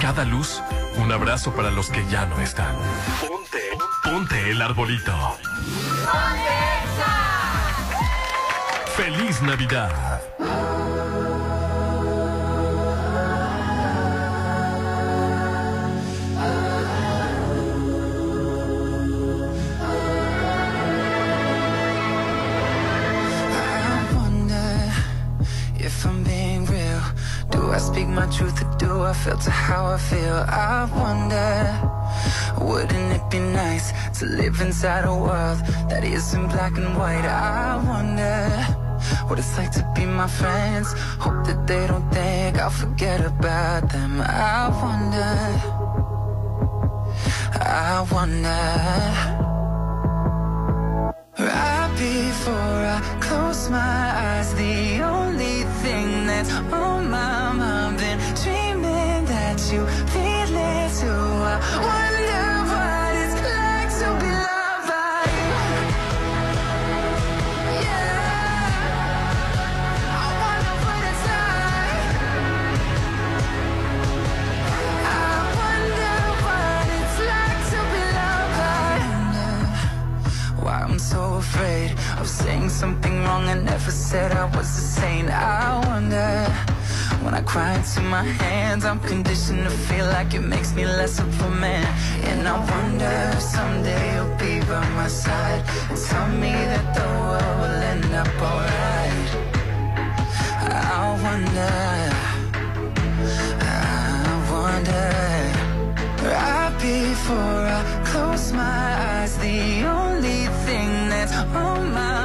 Cada luz, un abrazo para los que ya no están. Ponte, ponte el arbolito. ¡Feliz Navidad! If I'm being. Do I speak my truth or do I filter how I feel? I wonder, wouldn't it be nice to live inside a world that isn't black and white? I wonder what it's like to be my friends. Hope that they don't think I'll forget about them. I wonder, I wonder. Right before I close my eyes, the only thing that's on you feel. I wonder what it's like to be loved by you. Yeah, I wonder what it's like. I wonder. Why I'm so afraid of saying something wrong I never said I was a saint I wonder when I cry into my hands. I'm conditioned to feel like it makes me less of a man. And I wonder if someday you'll be by my side And tell me that the world will end up alright. I wonder I wonder. Right before I close my eyes, the only thing that's on my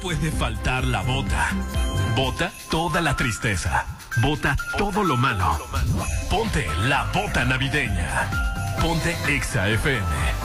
puede faltar la bota. Bota toda la tristeza. Bota todo lo malo. Ponte la bota navideña. Ponte Exa FM.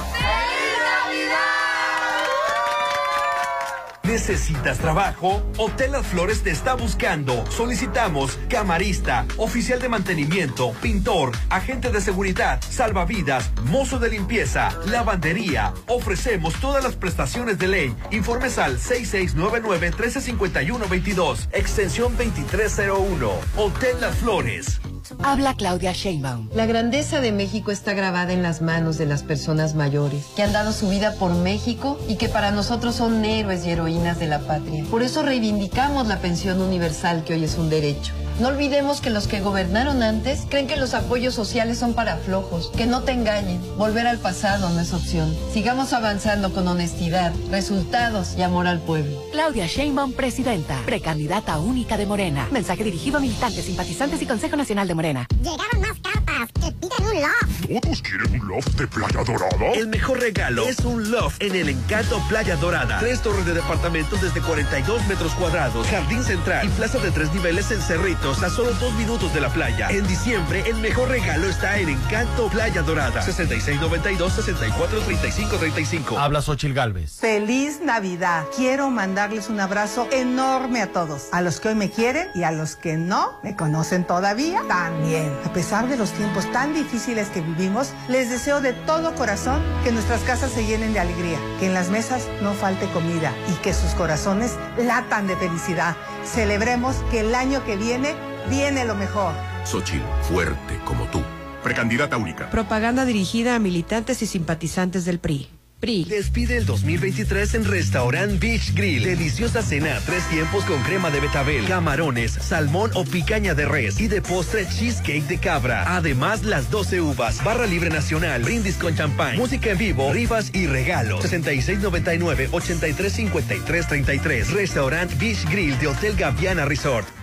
¿Necesitas trabajo? Hotel Las Flores te está buscando. Solicitamos camarista, oficial de mantenimiento, pintor, agente de seguridad, salvavidas, mozo de limpieza, lavandería. Ofrecemos todas las prestaciones de ley. Informes al 6699-1351-22, extensión 2301. Hotel Las Flores. Habla Claudia Sheinbaum. La grandeza de México está grabada en las manos de las personas mayores, que han dado su vida por México y que para nosotros son héroes y heroínas de la patria. Por eso reivindicamos la pensión universal que hoy es un derecho. No olvidemos que los que gobernaron antes creen que los apoyos sociales son para flojos, que no te engañen. Volver al pasado no es opción. Sigamos avanzando con honestidad, resultados y amor al pueblo. Claudia Sheinbaum, presidenta, precandidata única de Morena. Mensaje dirigido a militantes, simpatizantes y Consejo Nacional de Morena. Llegaron más cartas que piden un loft. ¿Todos quieren un loft de Playa Dorada? El mejor regalo es un loft en el Encanto Playa Dorada. Tres torres de departamentos desde 42 metros cuadrados, jardín central y plaza de tres niveles en A solo dos minutos de la playa. En diciembre, el mejor regalo está en Encanto Playa Dorada. 6692-643535. Habla Xochil Galvez. Feliz Navidad. Quiero mandarles un abrazo enorme a todos. A los que hoy me quieren y a los que no me conocen todavía, también. A pesar de los tiempos tan difíciles que vivimos, les deseo de todo corazón que nuestras casas se llenen de alegría, que en las mesas no falte comida y que sus corazones latan de felicidad. Celebremos que el año que viene viene lo mejor. Xochitl, fuerte como tú. precandidata única. Propaganda dirigida a militantes y simpatizantes del PRI. Despide el 2023 en Restaurant Beach Grill. Deliciosa cena, tres tiempos con crema de betabel, camarones, salmón o picaña de res y de postre cheesecake de cabra. Además, las 12 uvas, barra libre nacional, brindis con champán, música en vivo, rifas y regalos. 6699-835333. Restaurant Beach Grill de Hotel Gaviana Resort.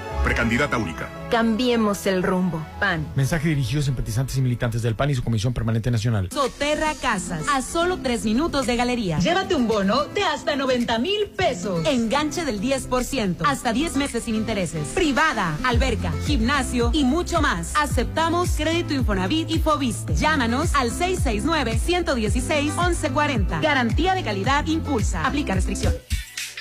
Precandidata única. Cambiemos el rumbo. PAN. Mensaje dirigido a simpatizantes y militantes del PAN y su Comisión Permanente Nacional. Soterra Casas, a solo tres minutos de galería. Llévate un bono de hasta 90 mil pesos. Enganche del 10%, hasta 10 meses sin intereses. Privada, alberca, gimnasio y mucho más. Aceptamos crédito Infonavit y Fobiste. Llámanos al 669-116-1140. Garantía de calidad impulsa. Aplica restricciones.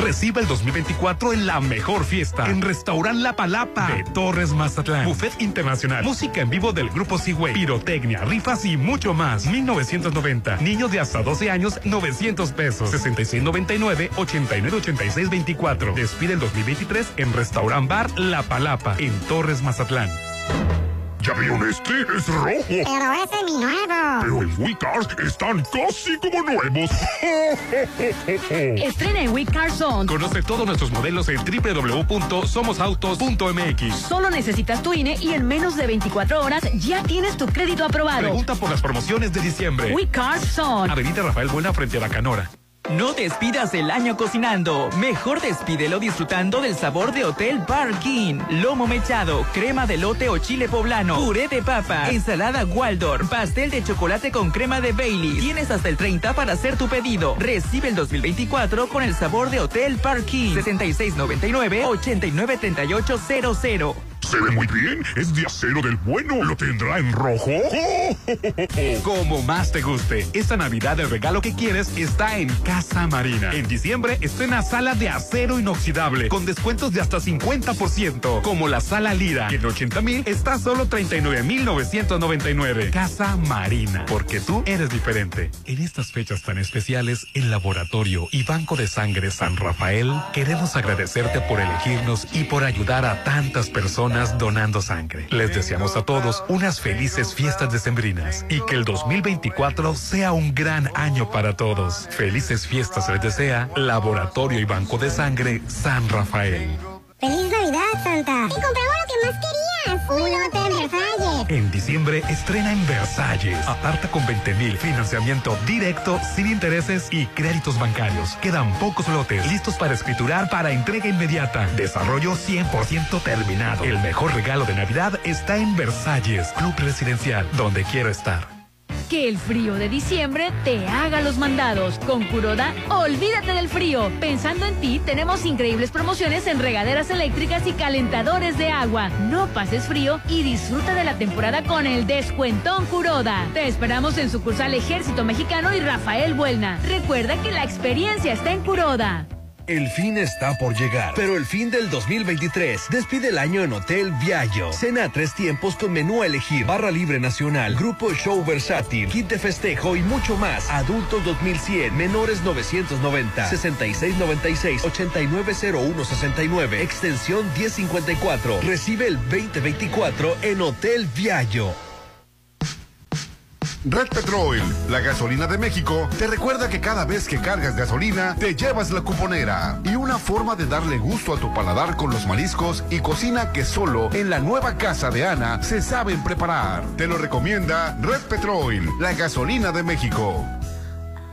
Reciba el 2024 en la mejor fiesta en Restaurant La Palapa de Torres Mazatlán. Buffet internacional, música en vivo del grupo Seaway, pirotecnia, rifas y mucho más. 1990. Niños de hasta 12 años, 900 pesos. 6699-898624. Despide el 2023 en Restaurant Bar La Palapa en Torres Mazatlán. ¿Ya vieron este? Es rojo. Pero ese es mi nuevo. Pero en WeCars están casi como nuevos. <laughs> Estrena en WeCar Zone. Conoce todos nuestros modelos en www.somosautos.mx. Solo necesitas tu INE y en menos de 24 horas ya tienes tu crédito aprobado. Pregunta por las promociones de diciembre. WeCar Zone. Avenida Rafael Buena frente a la Canora. No despidas el año cocinando, mejor despídelo disfrutando del sabor de Hotel Barkin. Lomo mechado, crema de lote o chile poblano, puré de papa, ensalada Waldorf, pastel de chocolate con crema de Bailey. Tienes hasta el 30 para hacer tu pedido. Recibe el 2024 con el sabor de Hotel Barkin. 6699-893800. Se ve muy bien. Es de acero del bueno. ¿Lo tendrá en rojo? <laughs> Como más te guste. Esta Navidad el regalo que quieres está en Casa Marina. En diciembre estrena sala de acero inoxidable con descuentos de hasta 50%. Como la sala Lira, en 80 mil está solo 39,999. Casa Marina. Porque tú eres diferente. En estas fechas tan especiales, el Laboratorio y Banco de Sangre San Rafael queremos agradecerte por elegirnos y por ayudar a tantas personas donando sangre. Les deseamos a todos unas felices fiestas decembrinas y que el 2024 sea un gran año para todos. Felices fiestas les desea Laboratorio y Banco de Sangre San Rafael. ¡Feliz Navidad, Santa! ¡Y compramos lo que más querías! ¡Un hotel Versalles! En diciembre estrena en Versalles. Aparta con 20 mil, financiamiento directo, sin intereses y créditos bancarios. Quedan pocos lotes listos para escriturar para entrega inmediata. Desarrollo 100% terminado. El mejor regalo de Navidad está en Versalles, Club Residencial, donde quiero estar. Que el frío de diciembre te haga los mandados. Con Curoda, olvídate del frío. Pensando en ti, tenemos increíbles promociones en regaderas eléctricas y calentadores de agua. No pases frío y disfruta de la temporada con el descuentón Curoda. Te esperamos en sucursal Ejército Mexicano y Rafael Buelna. Recuerda que la experiencia está en Curoda. El fin está por llegar, pero el fin del 2023 despide el año en Hotel Viallo. Cena a tres tiempos con menú a elegir, barra libre nacional, grupo show versátil, kit de festejo y mucho más. Adultos 2100, menores 990, 6696, 890169, extensión 1054. Recibe el 2024 en Hotel Viallo. Red Petrol, la gasolina de México, te recuerda que cada vez que cargas gasolina, te llevas la cuponera. Y una forma de darle gusto a tu paladar con los mariscos y cocina que solo en la nueva casa de Ana se saben preparar. Te lo recomienda Red Petrol, la gasolina de México.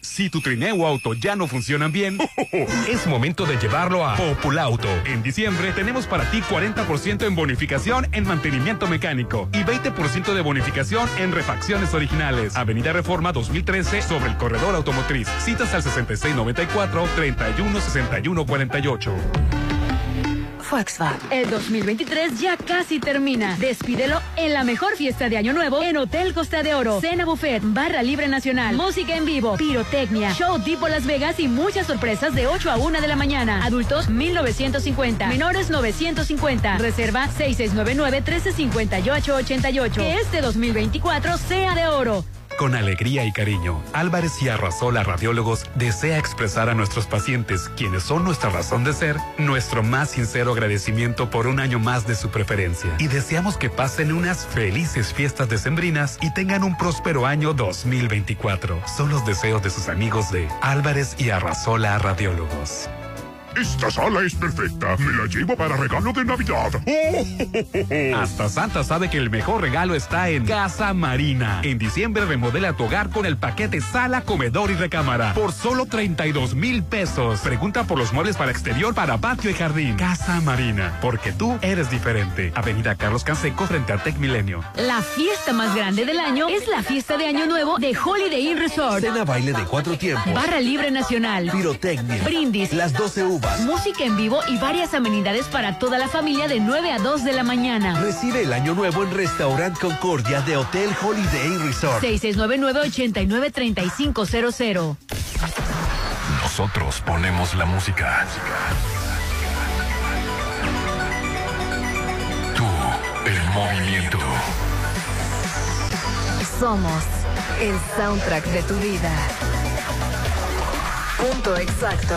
Si tu trineo o auto ya no funcionan bien, <laughs> es momento de llevarlo a Populauto. En diciembre tenemos para ti 40% en bonificación en mantenimiento mecánico y 20% de bonificación en refacciones originales. Avenida Reforma 2013 sobre el corredor automotriz. Citas al 6694-316148. Volkswagen. El 2023 ya casi termina. Despídelo en la mejor fiesta de Año Nuevo en Hotel Costa de Oro. Cena buffet, barra libre nacional, música en vivo, pirotecnia, show tipo Las Vegas y muchas sorpresas de 8 a 1 de la mañana. Adultos 1950, menores 950. Reserva 6699-1358-88. Que este 2024 sea de oro. Con alegría y cariño, Álvarez y Arrasola Radiólogos desea expresar a nuestros pacientes, quienes son nuestra razón de ser, nuestro más sincero agradecimiento por un año más de su preferencia. Y deseamos que pasen unas felices fiestas decembrinas y tengan un próspero año 2024. Son los deseos de sus amigos de Álvarez y Arrasola Radiólogos. Esta sala es perfecta. Me la llevo para regalo de Navidad. <laughs> Hasta Santa sabe que el mejor regalo está en Casa Marina. En diciembre remodela tu hogar con el paquete sala, comedor y recámara por solo 32 mil pesos. Pregunta por los muebles para exterior, para patio y jardín. Casa Marina, porque tú eres diferente. Avenida Carlos Canseco frente a Tech Milenio. La fiesta más grande del año es la fiesta de Año Nuevo de Holiday Inn Resort. Cena baile de cuatro tiempos. Barra libre nacional. Pirotecnia. Brindis. Las 12 uvas. Música en vivo y varias amenidades para toda la familia de 9 a 2 de la mañana. Recibe el año nuevo en Restaurant Concordia de Hotel Holiday Resort. 6699-893500. Nosotros ponemos la música. Tú, el movimiento. Somos el soundtrack de tu vida. Punto exacto.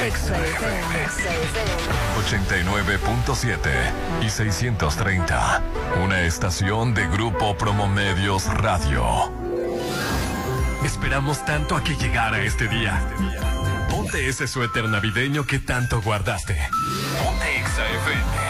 89.7 y 630. Una estación de Grupo Promomedios Radio. Esperamos tanto a que llegara este día. Ponte ese suéter navideño que tanto guardaste. Ponte XFM.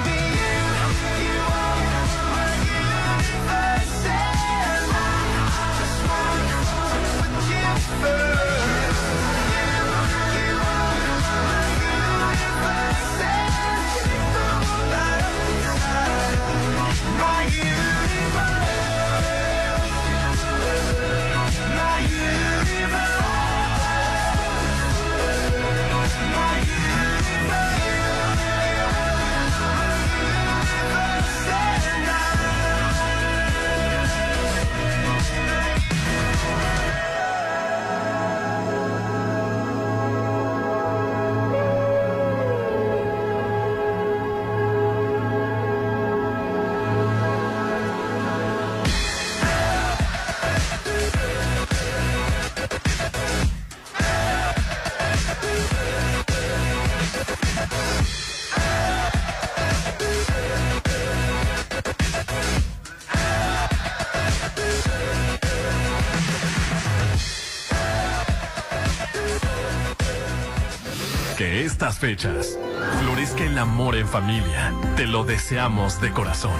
fechas, florezca el amor en familia. Te lo deseamos de corazón.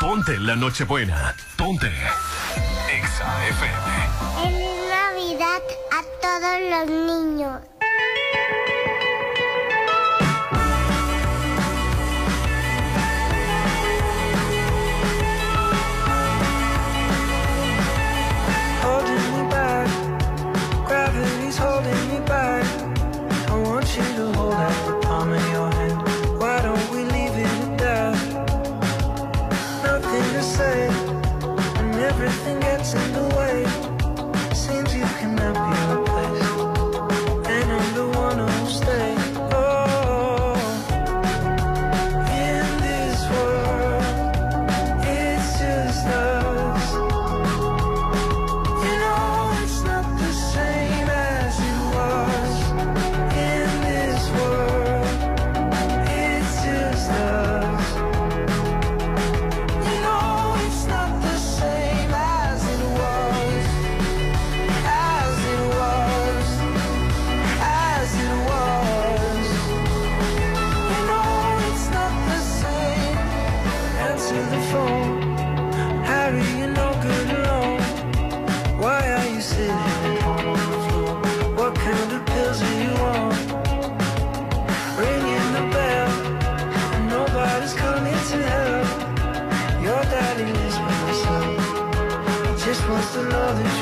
Ponte la Nochebuena. Ponte. Exa FM. En Navidad a todos los niños. lost another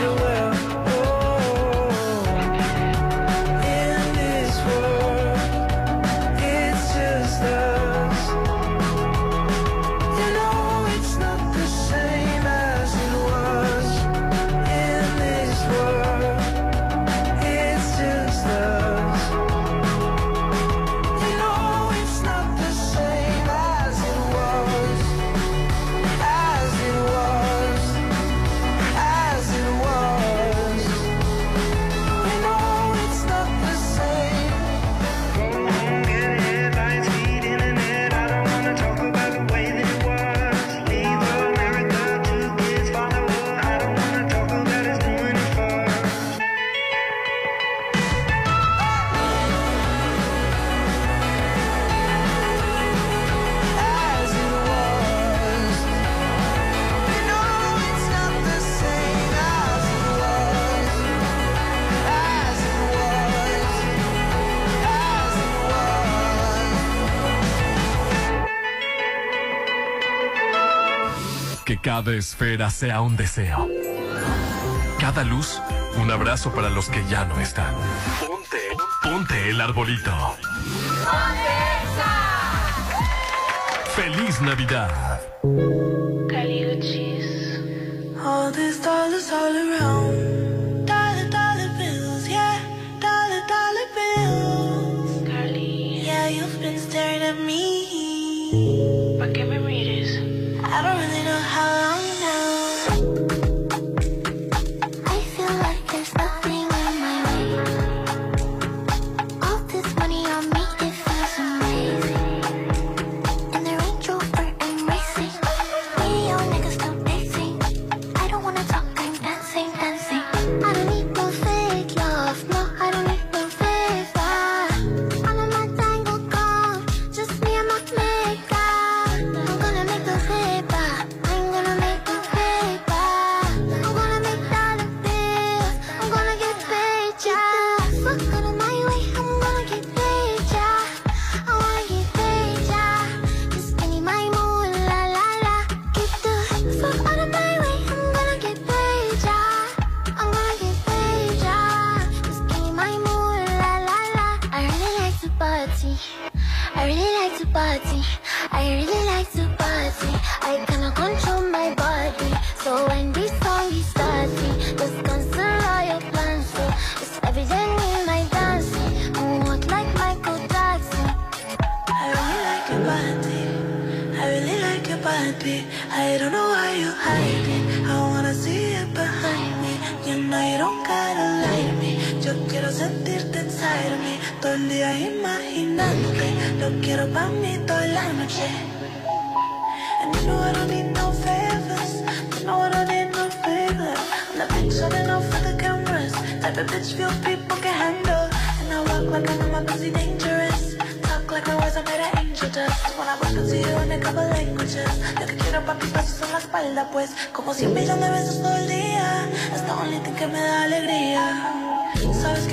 cada esfera sea un deseo. Cada luz, un abrazo para los que ya no están. Ponte, ponte el arbolito. ¡Feliz Navidad!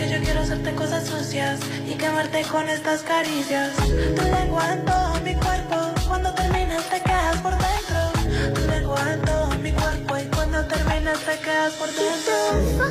yo quiero hacerte cosas sucias y quemarte con estas caricias. Tu lengua en mi cuerpo, cuando terminas te quedas por dentro. Tu lengua en mi cuerpo y cuando terminas te quedas por dentro.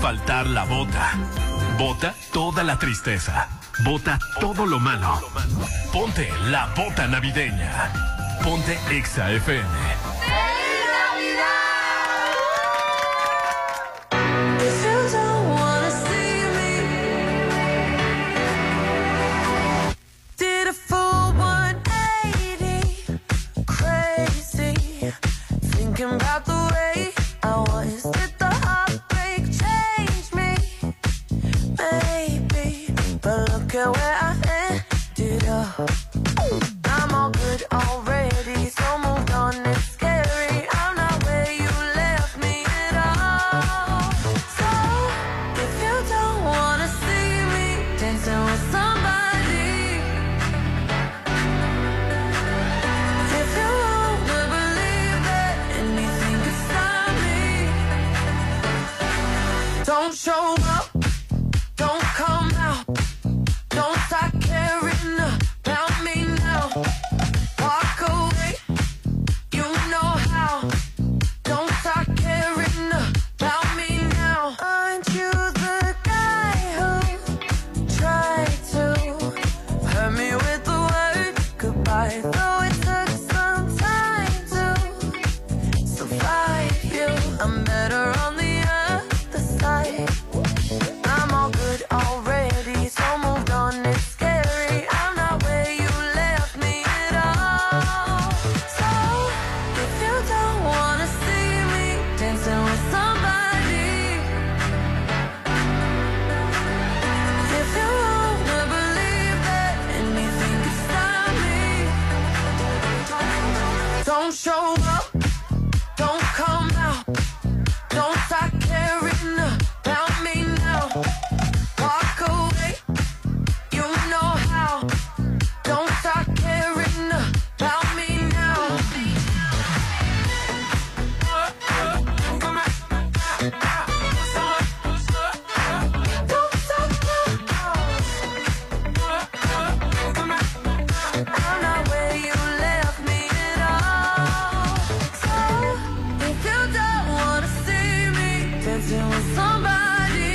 faltar la bota. Bota toda la tristeza. Bota todo lo malo. Ponte la bota navideña. Ponte Exa Still somebody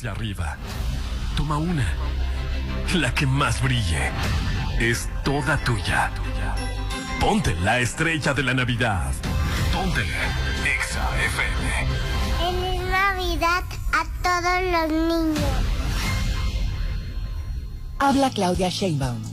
hacia arriba. Toma una. La que más brille. Es toda tuya. Ponte la estrella de la Navidad. Ponte Exa FM. Feliz Navidad a todos los niños. Habla Claudia Sheinbaum.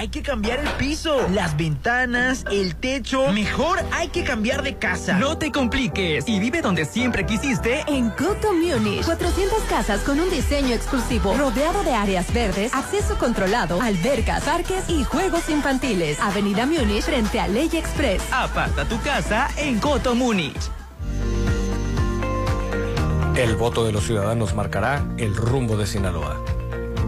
Hay que cambiar el piso, las ventanas, el techo. Mejor hay que cambiar de casa. No te compliques y vive donde siempre quisiste En Coto Munich, 400 casas con un diseño exclusivo, rodeado de áreas verdes, acceso controlado, albercas, parques y juegos infantiles. Avenida Munich frente a Ley Express. Aparta tu casa en Coto Múnich. El voto de los ciudadanos marcará el rumbo de Sinaloa.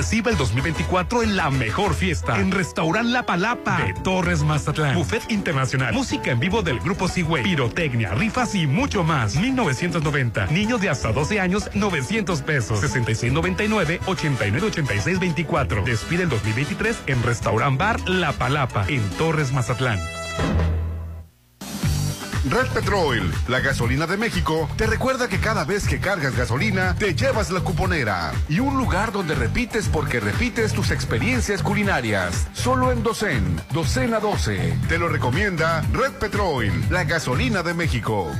Reciba el 2024 en la mejor fiesta. En Restaurant La Palapa de Torres Mazatlán. Buffet internacional. Música en vivo del grupo Seaway. Pirotecnia, rifas y mucho más. 1990. Niños de hasta 12 años, 900 pesos. 6699-898624. Despide el 2023 en Restaurant Bar La Palapa en Torres Mazatlán. Red Petrol, la gasolina de México, te recuerda que cada vez que cargas gasolina, te llevas la cuponera y un lugar donde repites porque repites tus experiencias culinarias. Solo en Docen, Docena 12. Te lo recomienda Red Petrol, la gasolina de México.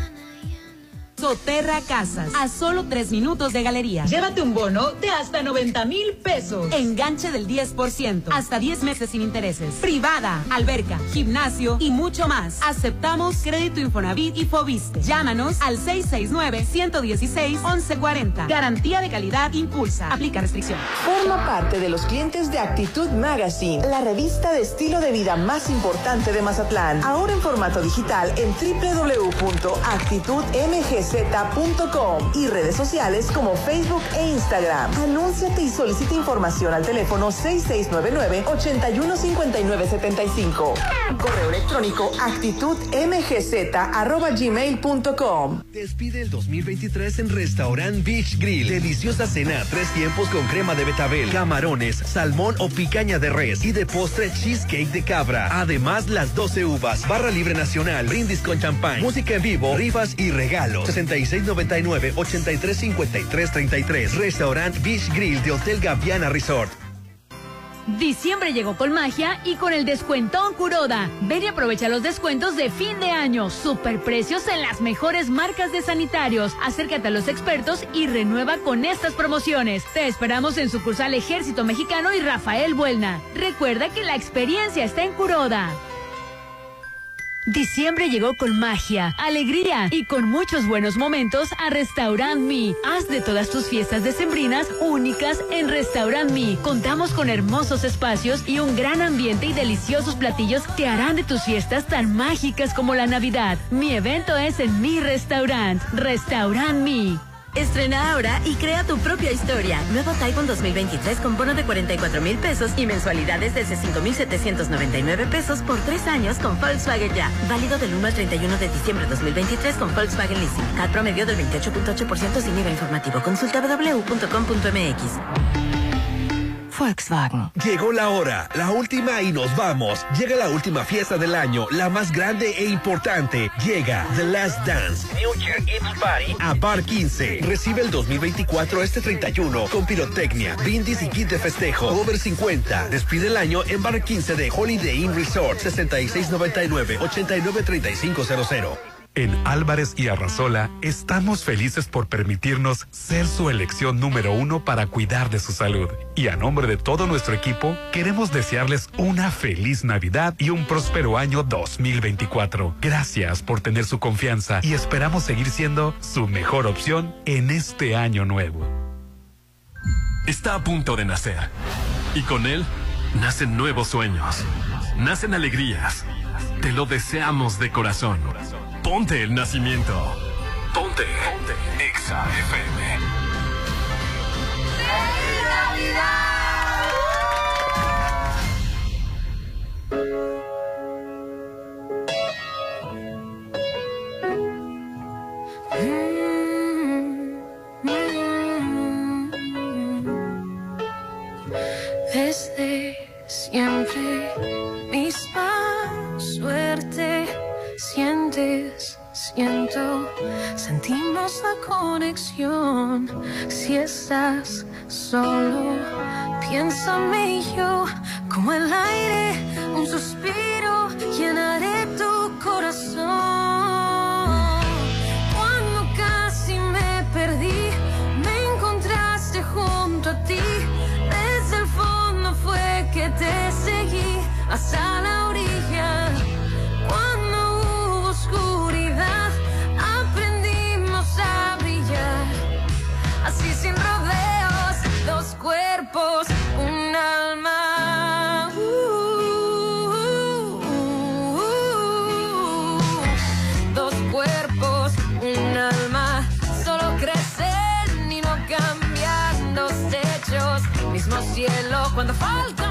Soterra Casas, a solo tres minutos de galería. Llévate un bono de hasta 90 mil pesos. Enganche del 10%, hasta 10 meses sin intereses. Privada, alberca, gimnasio y mucho más. Aceptamos crédito Infonavit y Fobiste. Llámanos al 669-116-1140. Garantía de calidad impulsa. Aplica restricciones. Forma parte de los clientes de Actitud Magazine, la revista de estilo de vida más importante de Mazatlán. Ahora en formato digital en www.actitudmgz.com y redes sociales como Facebook e Instagram. Anúnciate y solicita información al teléfono 6699-815975. Correo electrónico actitudmgz.gmail.com. Despide el 2023 en Restaurant Beach Grill. Deliciosa cena, tres tiempos con crema de betabel, camarones, salmón o picaña de res y de postre cheesecake de cabra. Además, las 12 uvas, barra libre nacional, brindis con champán, música en vivo, rifas y regalos. 6699-835333. Restaurant Beach Grill de Hotel Gaviana Resort. Diciembre llegó con magia y con el descuentón Curoda. Ven y aprovecha los descuentos de fin de año. Superprecios en las mejores marcas de sanitarios. Acércate a los expertos y renueva con estas promociones. Te esperamos en sucursal Ejército Mexicano y Rafael Buelna. Recuerda que la experiencia está en Curoda. Diciembre llegó con magia, alegría y con muchos buenos momentos a Restaurant Me. Haz de todas tus fiestas decembrinas únicas en Restaurant Me. Contamos con hermosos espacios y un gran ambiente y deliciosos platillos que harán de tus fiestas tan mágicas como la Navidad. Mi evento es en mi restaurant, Restaurant Me. Estrena ahora y crea tu propia historia. Nuevo Taiwan 2023 con bono de 44 mil pesos y mensualidades de 5,799 pesos por tres años con Volkswagen Ya. Válido del 1 al 31 de diciembre de 2023 con Volkswagen Leasing. CAT promedio del 28.8% sin IVA informativo. Consulta www.com.mx. Volkswagen. Llegó la hora, la última y nos vamos. Llega la última fiesta del año, la más grande e importante. Llega The Last Dance, New Year Eve Party a Bar 15. Recibe el 2024 este 31 con pirotecnia, brindis y kit de festejo. Over 50. Despide el año en Bar 15 de Holiday Inn Resort 6699 893500. En Álvarez y Arrasola estamos felices por permitirnos ser su elección número uno para cuidar de su salud. Y a nombre de todo nuestro equipo, queremos desearles una feliz Navidad y un próspero año 2024. Gracias por tener su confianza y esperamos seguir siendo su mejor opción en este año nuevo. Está a punto de nacer. Y con él nacen nuevos sueños. Nacen alegrías. Te lo deseamos de corazón. Ponte el nacimiento. Ponte. Ponte. Exa FM. Desde siempre misma suerte sientes, siento, sentimos la conexión. Si estás solo, piénsame yo como el aire, un suspiro, llenaré tu corazón. Cuando casi me perdí, me encontraste junto a ti. Desde el fondo fue que te seguí hasta la falta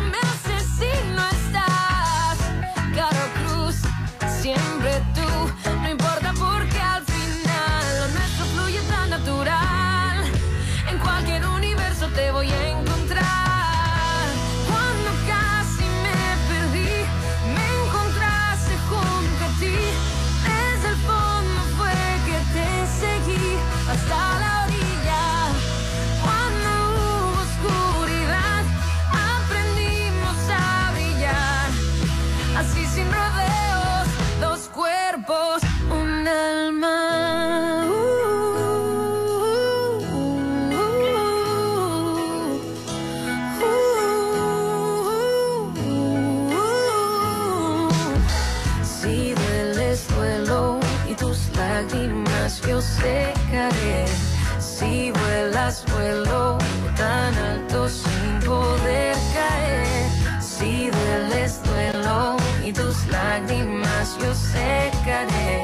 yo secaré.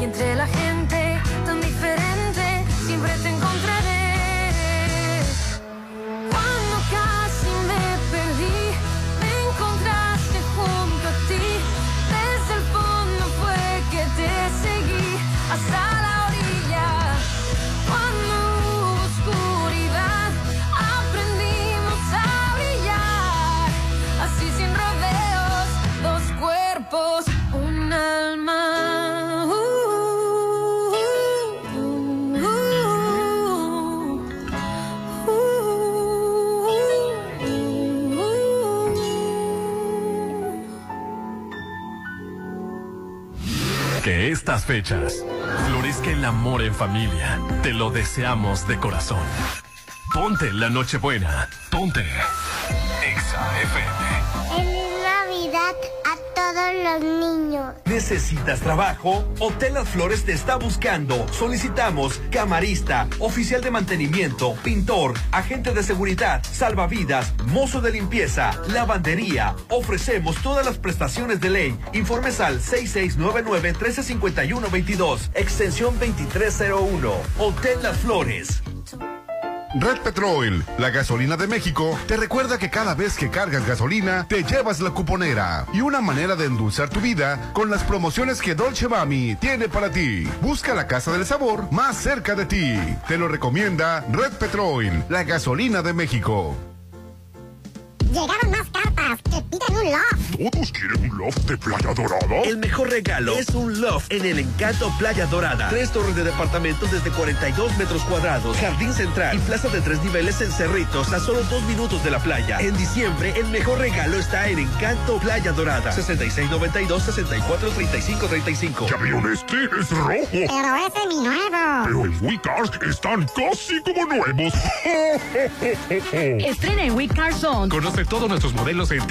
Y entre la gente fechas florezca el amor en familia. Te lo deseamos de corazón. Ponte la Nochebuena. Ponte Exa FM. Los niños. ¿Necesitas trabajo? Hotel Las Flores te está buscando. Solicitamos camarista, oficial de mantenimiento, pintor, agente de seguridad, salvavidas, mozo de limpieza, lavandería. Ofrecemos todas las prestaciones de ley. Informes al 6699-1351-22, extensión 2301. Hotel Las Flores. Red Petrol, la gasolina de México, te recuerda que cada vez que cargas gasolina, te llevas la cuponera y una manera de endulzar tu vida con las promociones que Dolce Mami tiene para ti. Busca la casa del sabor más cerca de ti. Te lo recomienda Red Petrol, la gasolina de México. Un loft. ¿Todos quieren un loft de Playa Dorada? El mejor regalo es un loft en el Encanto Playa Dorada. Tres torres de departamentos desde 42 metros cuadrados, jardín central y plaza de tres niveles en Cerritos a solo dos minutos de la playa. En diciembre, el mejor regalo está en Encanto Playa Dorada. 6692-643535. ¿Ya vieron este? Es rojo. Pero ese es mi nuevo. Pero en WeCars están casi como nuevos. <laughs> Estrena en We Car Zone. Conoce todos nuestros modelos en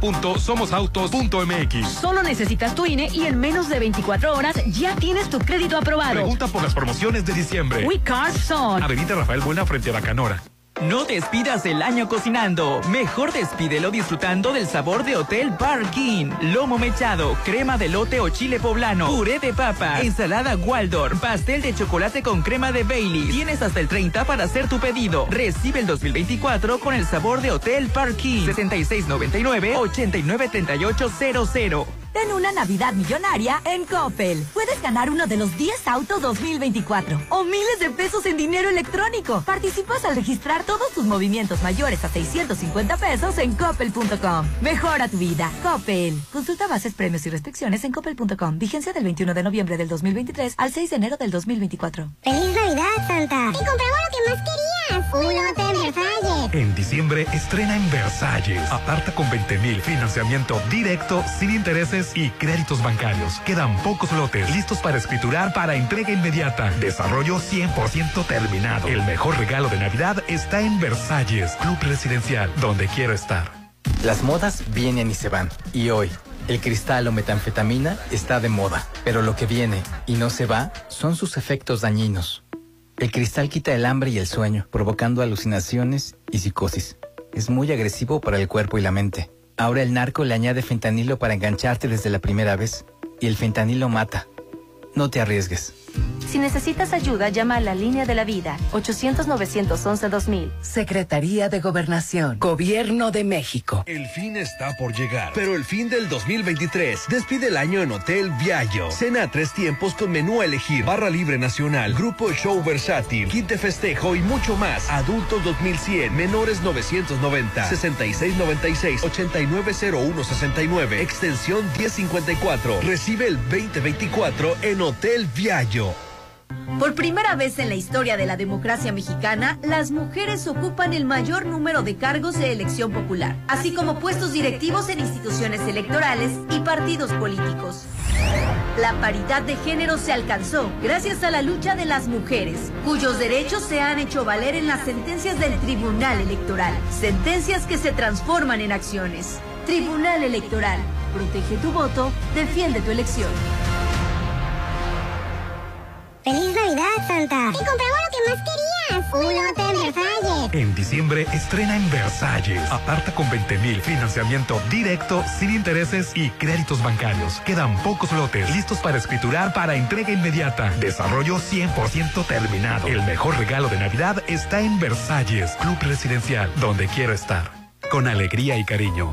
www.somosautos.mx. Solo necesitas tu INE y en menos de 24 horas ya tienes tu crédito aprobado. Pregunta por las promociones de diciembre. We Car Zone. Avenida Rafael Buena frente a Bacanora. No despidas el año cocinando. Mejor despídelo disfrutando del sabor de Hotel Barkin. Lomo mechado, crema de lote o chile poblano, puré de papa, ensalada Waldorf, pastel de chocolate con crema de Bailey. Tienes hasta el 30 para hacer tu pedido. Recibe el 2024 con el sabor de Hotel Barkin. 6699-893800. Ten una Navidad millonaria en Coppel. Puedes ganar uno de los 10 autos 2024 o miles de pesos en dinero electrónico. Participas al registrar todos tus movimientos mayores a 650 pesos en coppel.com. Mejora tu vida. Coppel. Consulta bases, premios y restricciones en coppel.com. Vigencia del 21 de noviembre del 2023 al 6 de enero del 2024. ¡Feliz Navidad, Santa! ¡Y compramos lo que más querías! ¡Un hotel Versalles! En diciembre estrena en Versalles. Aparta con 20 mil financiamiento directo, sin intereses y créditos bancarios. Quedan pocos lotes listos para escriturar para entrega inmediata. Desarrollo 100% terminado. El mejor regalo de Navidad está en Versalles, Club Residencial, donde quiero estar. Las modas vienen y se van. Y hoy, el cristal o metanfetamina está de moda. Pero lo que viene y no se va son sus efectos dañinos. El cristal quita el hambre y el sueño, provocando alucinaciones y psicosis. Es muy agresivo para el cuerpo y la mente. Ahora el narco le añade fentanilo para engancharte desde la primera vez. Y el fentanilo mata. No te arriesgues. Si necesitas ayuda, llama a la línea de la vida 800-911-2000. Secretaría de Gobernación, Gobierno de México. El fin está por llegar, pero el fin del 2023 despide el año en Hotel Viallo. Cena a tres tiempos con menú a elegir, barra libre nacional, grupo show versátil, kit de festejo y mucho más. Adultos 2100, menores 990, 6696, 890169, extensión 1054. Recibe el 2024 en Hotel Viallo. Por primera vez en la historia de la democracia mexicana, las mujeres ocupan el mayor número de cargos de elección popular, así como puestos directivos en instituciones electorales y partidos políticos. La paridad de género se alcanzó gracias a la lucha de las mujeres, cuyos derechos se han hecho valer en las sentencias del Tribunal Electoral, sentencias que se transforman en acciones. Tribunal Electoral, protege tu voto, defiende tu elección. ¡Feliz Navidad, Santa! ¡Y compramos lo que más querías! ¡Un hotel Versalles! En diciembre estrena en Versalles. Aparta con 20 mil financiamiento directo, sin intereses y créditos bancarios. Quedan pocos lotes listos para escriturar para entrega inmediata. Desarrollo 100% terminado. El mejor regalo de Navidad está en Versalles, Club Residencial, donde quiero estar. Con alegría y cariño,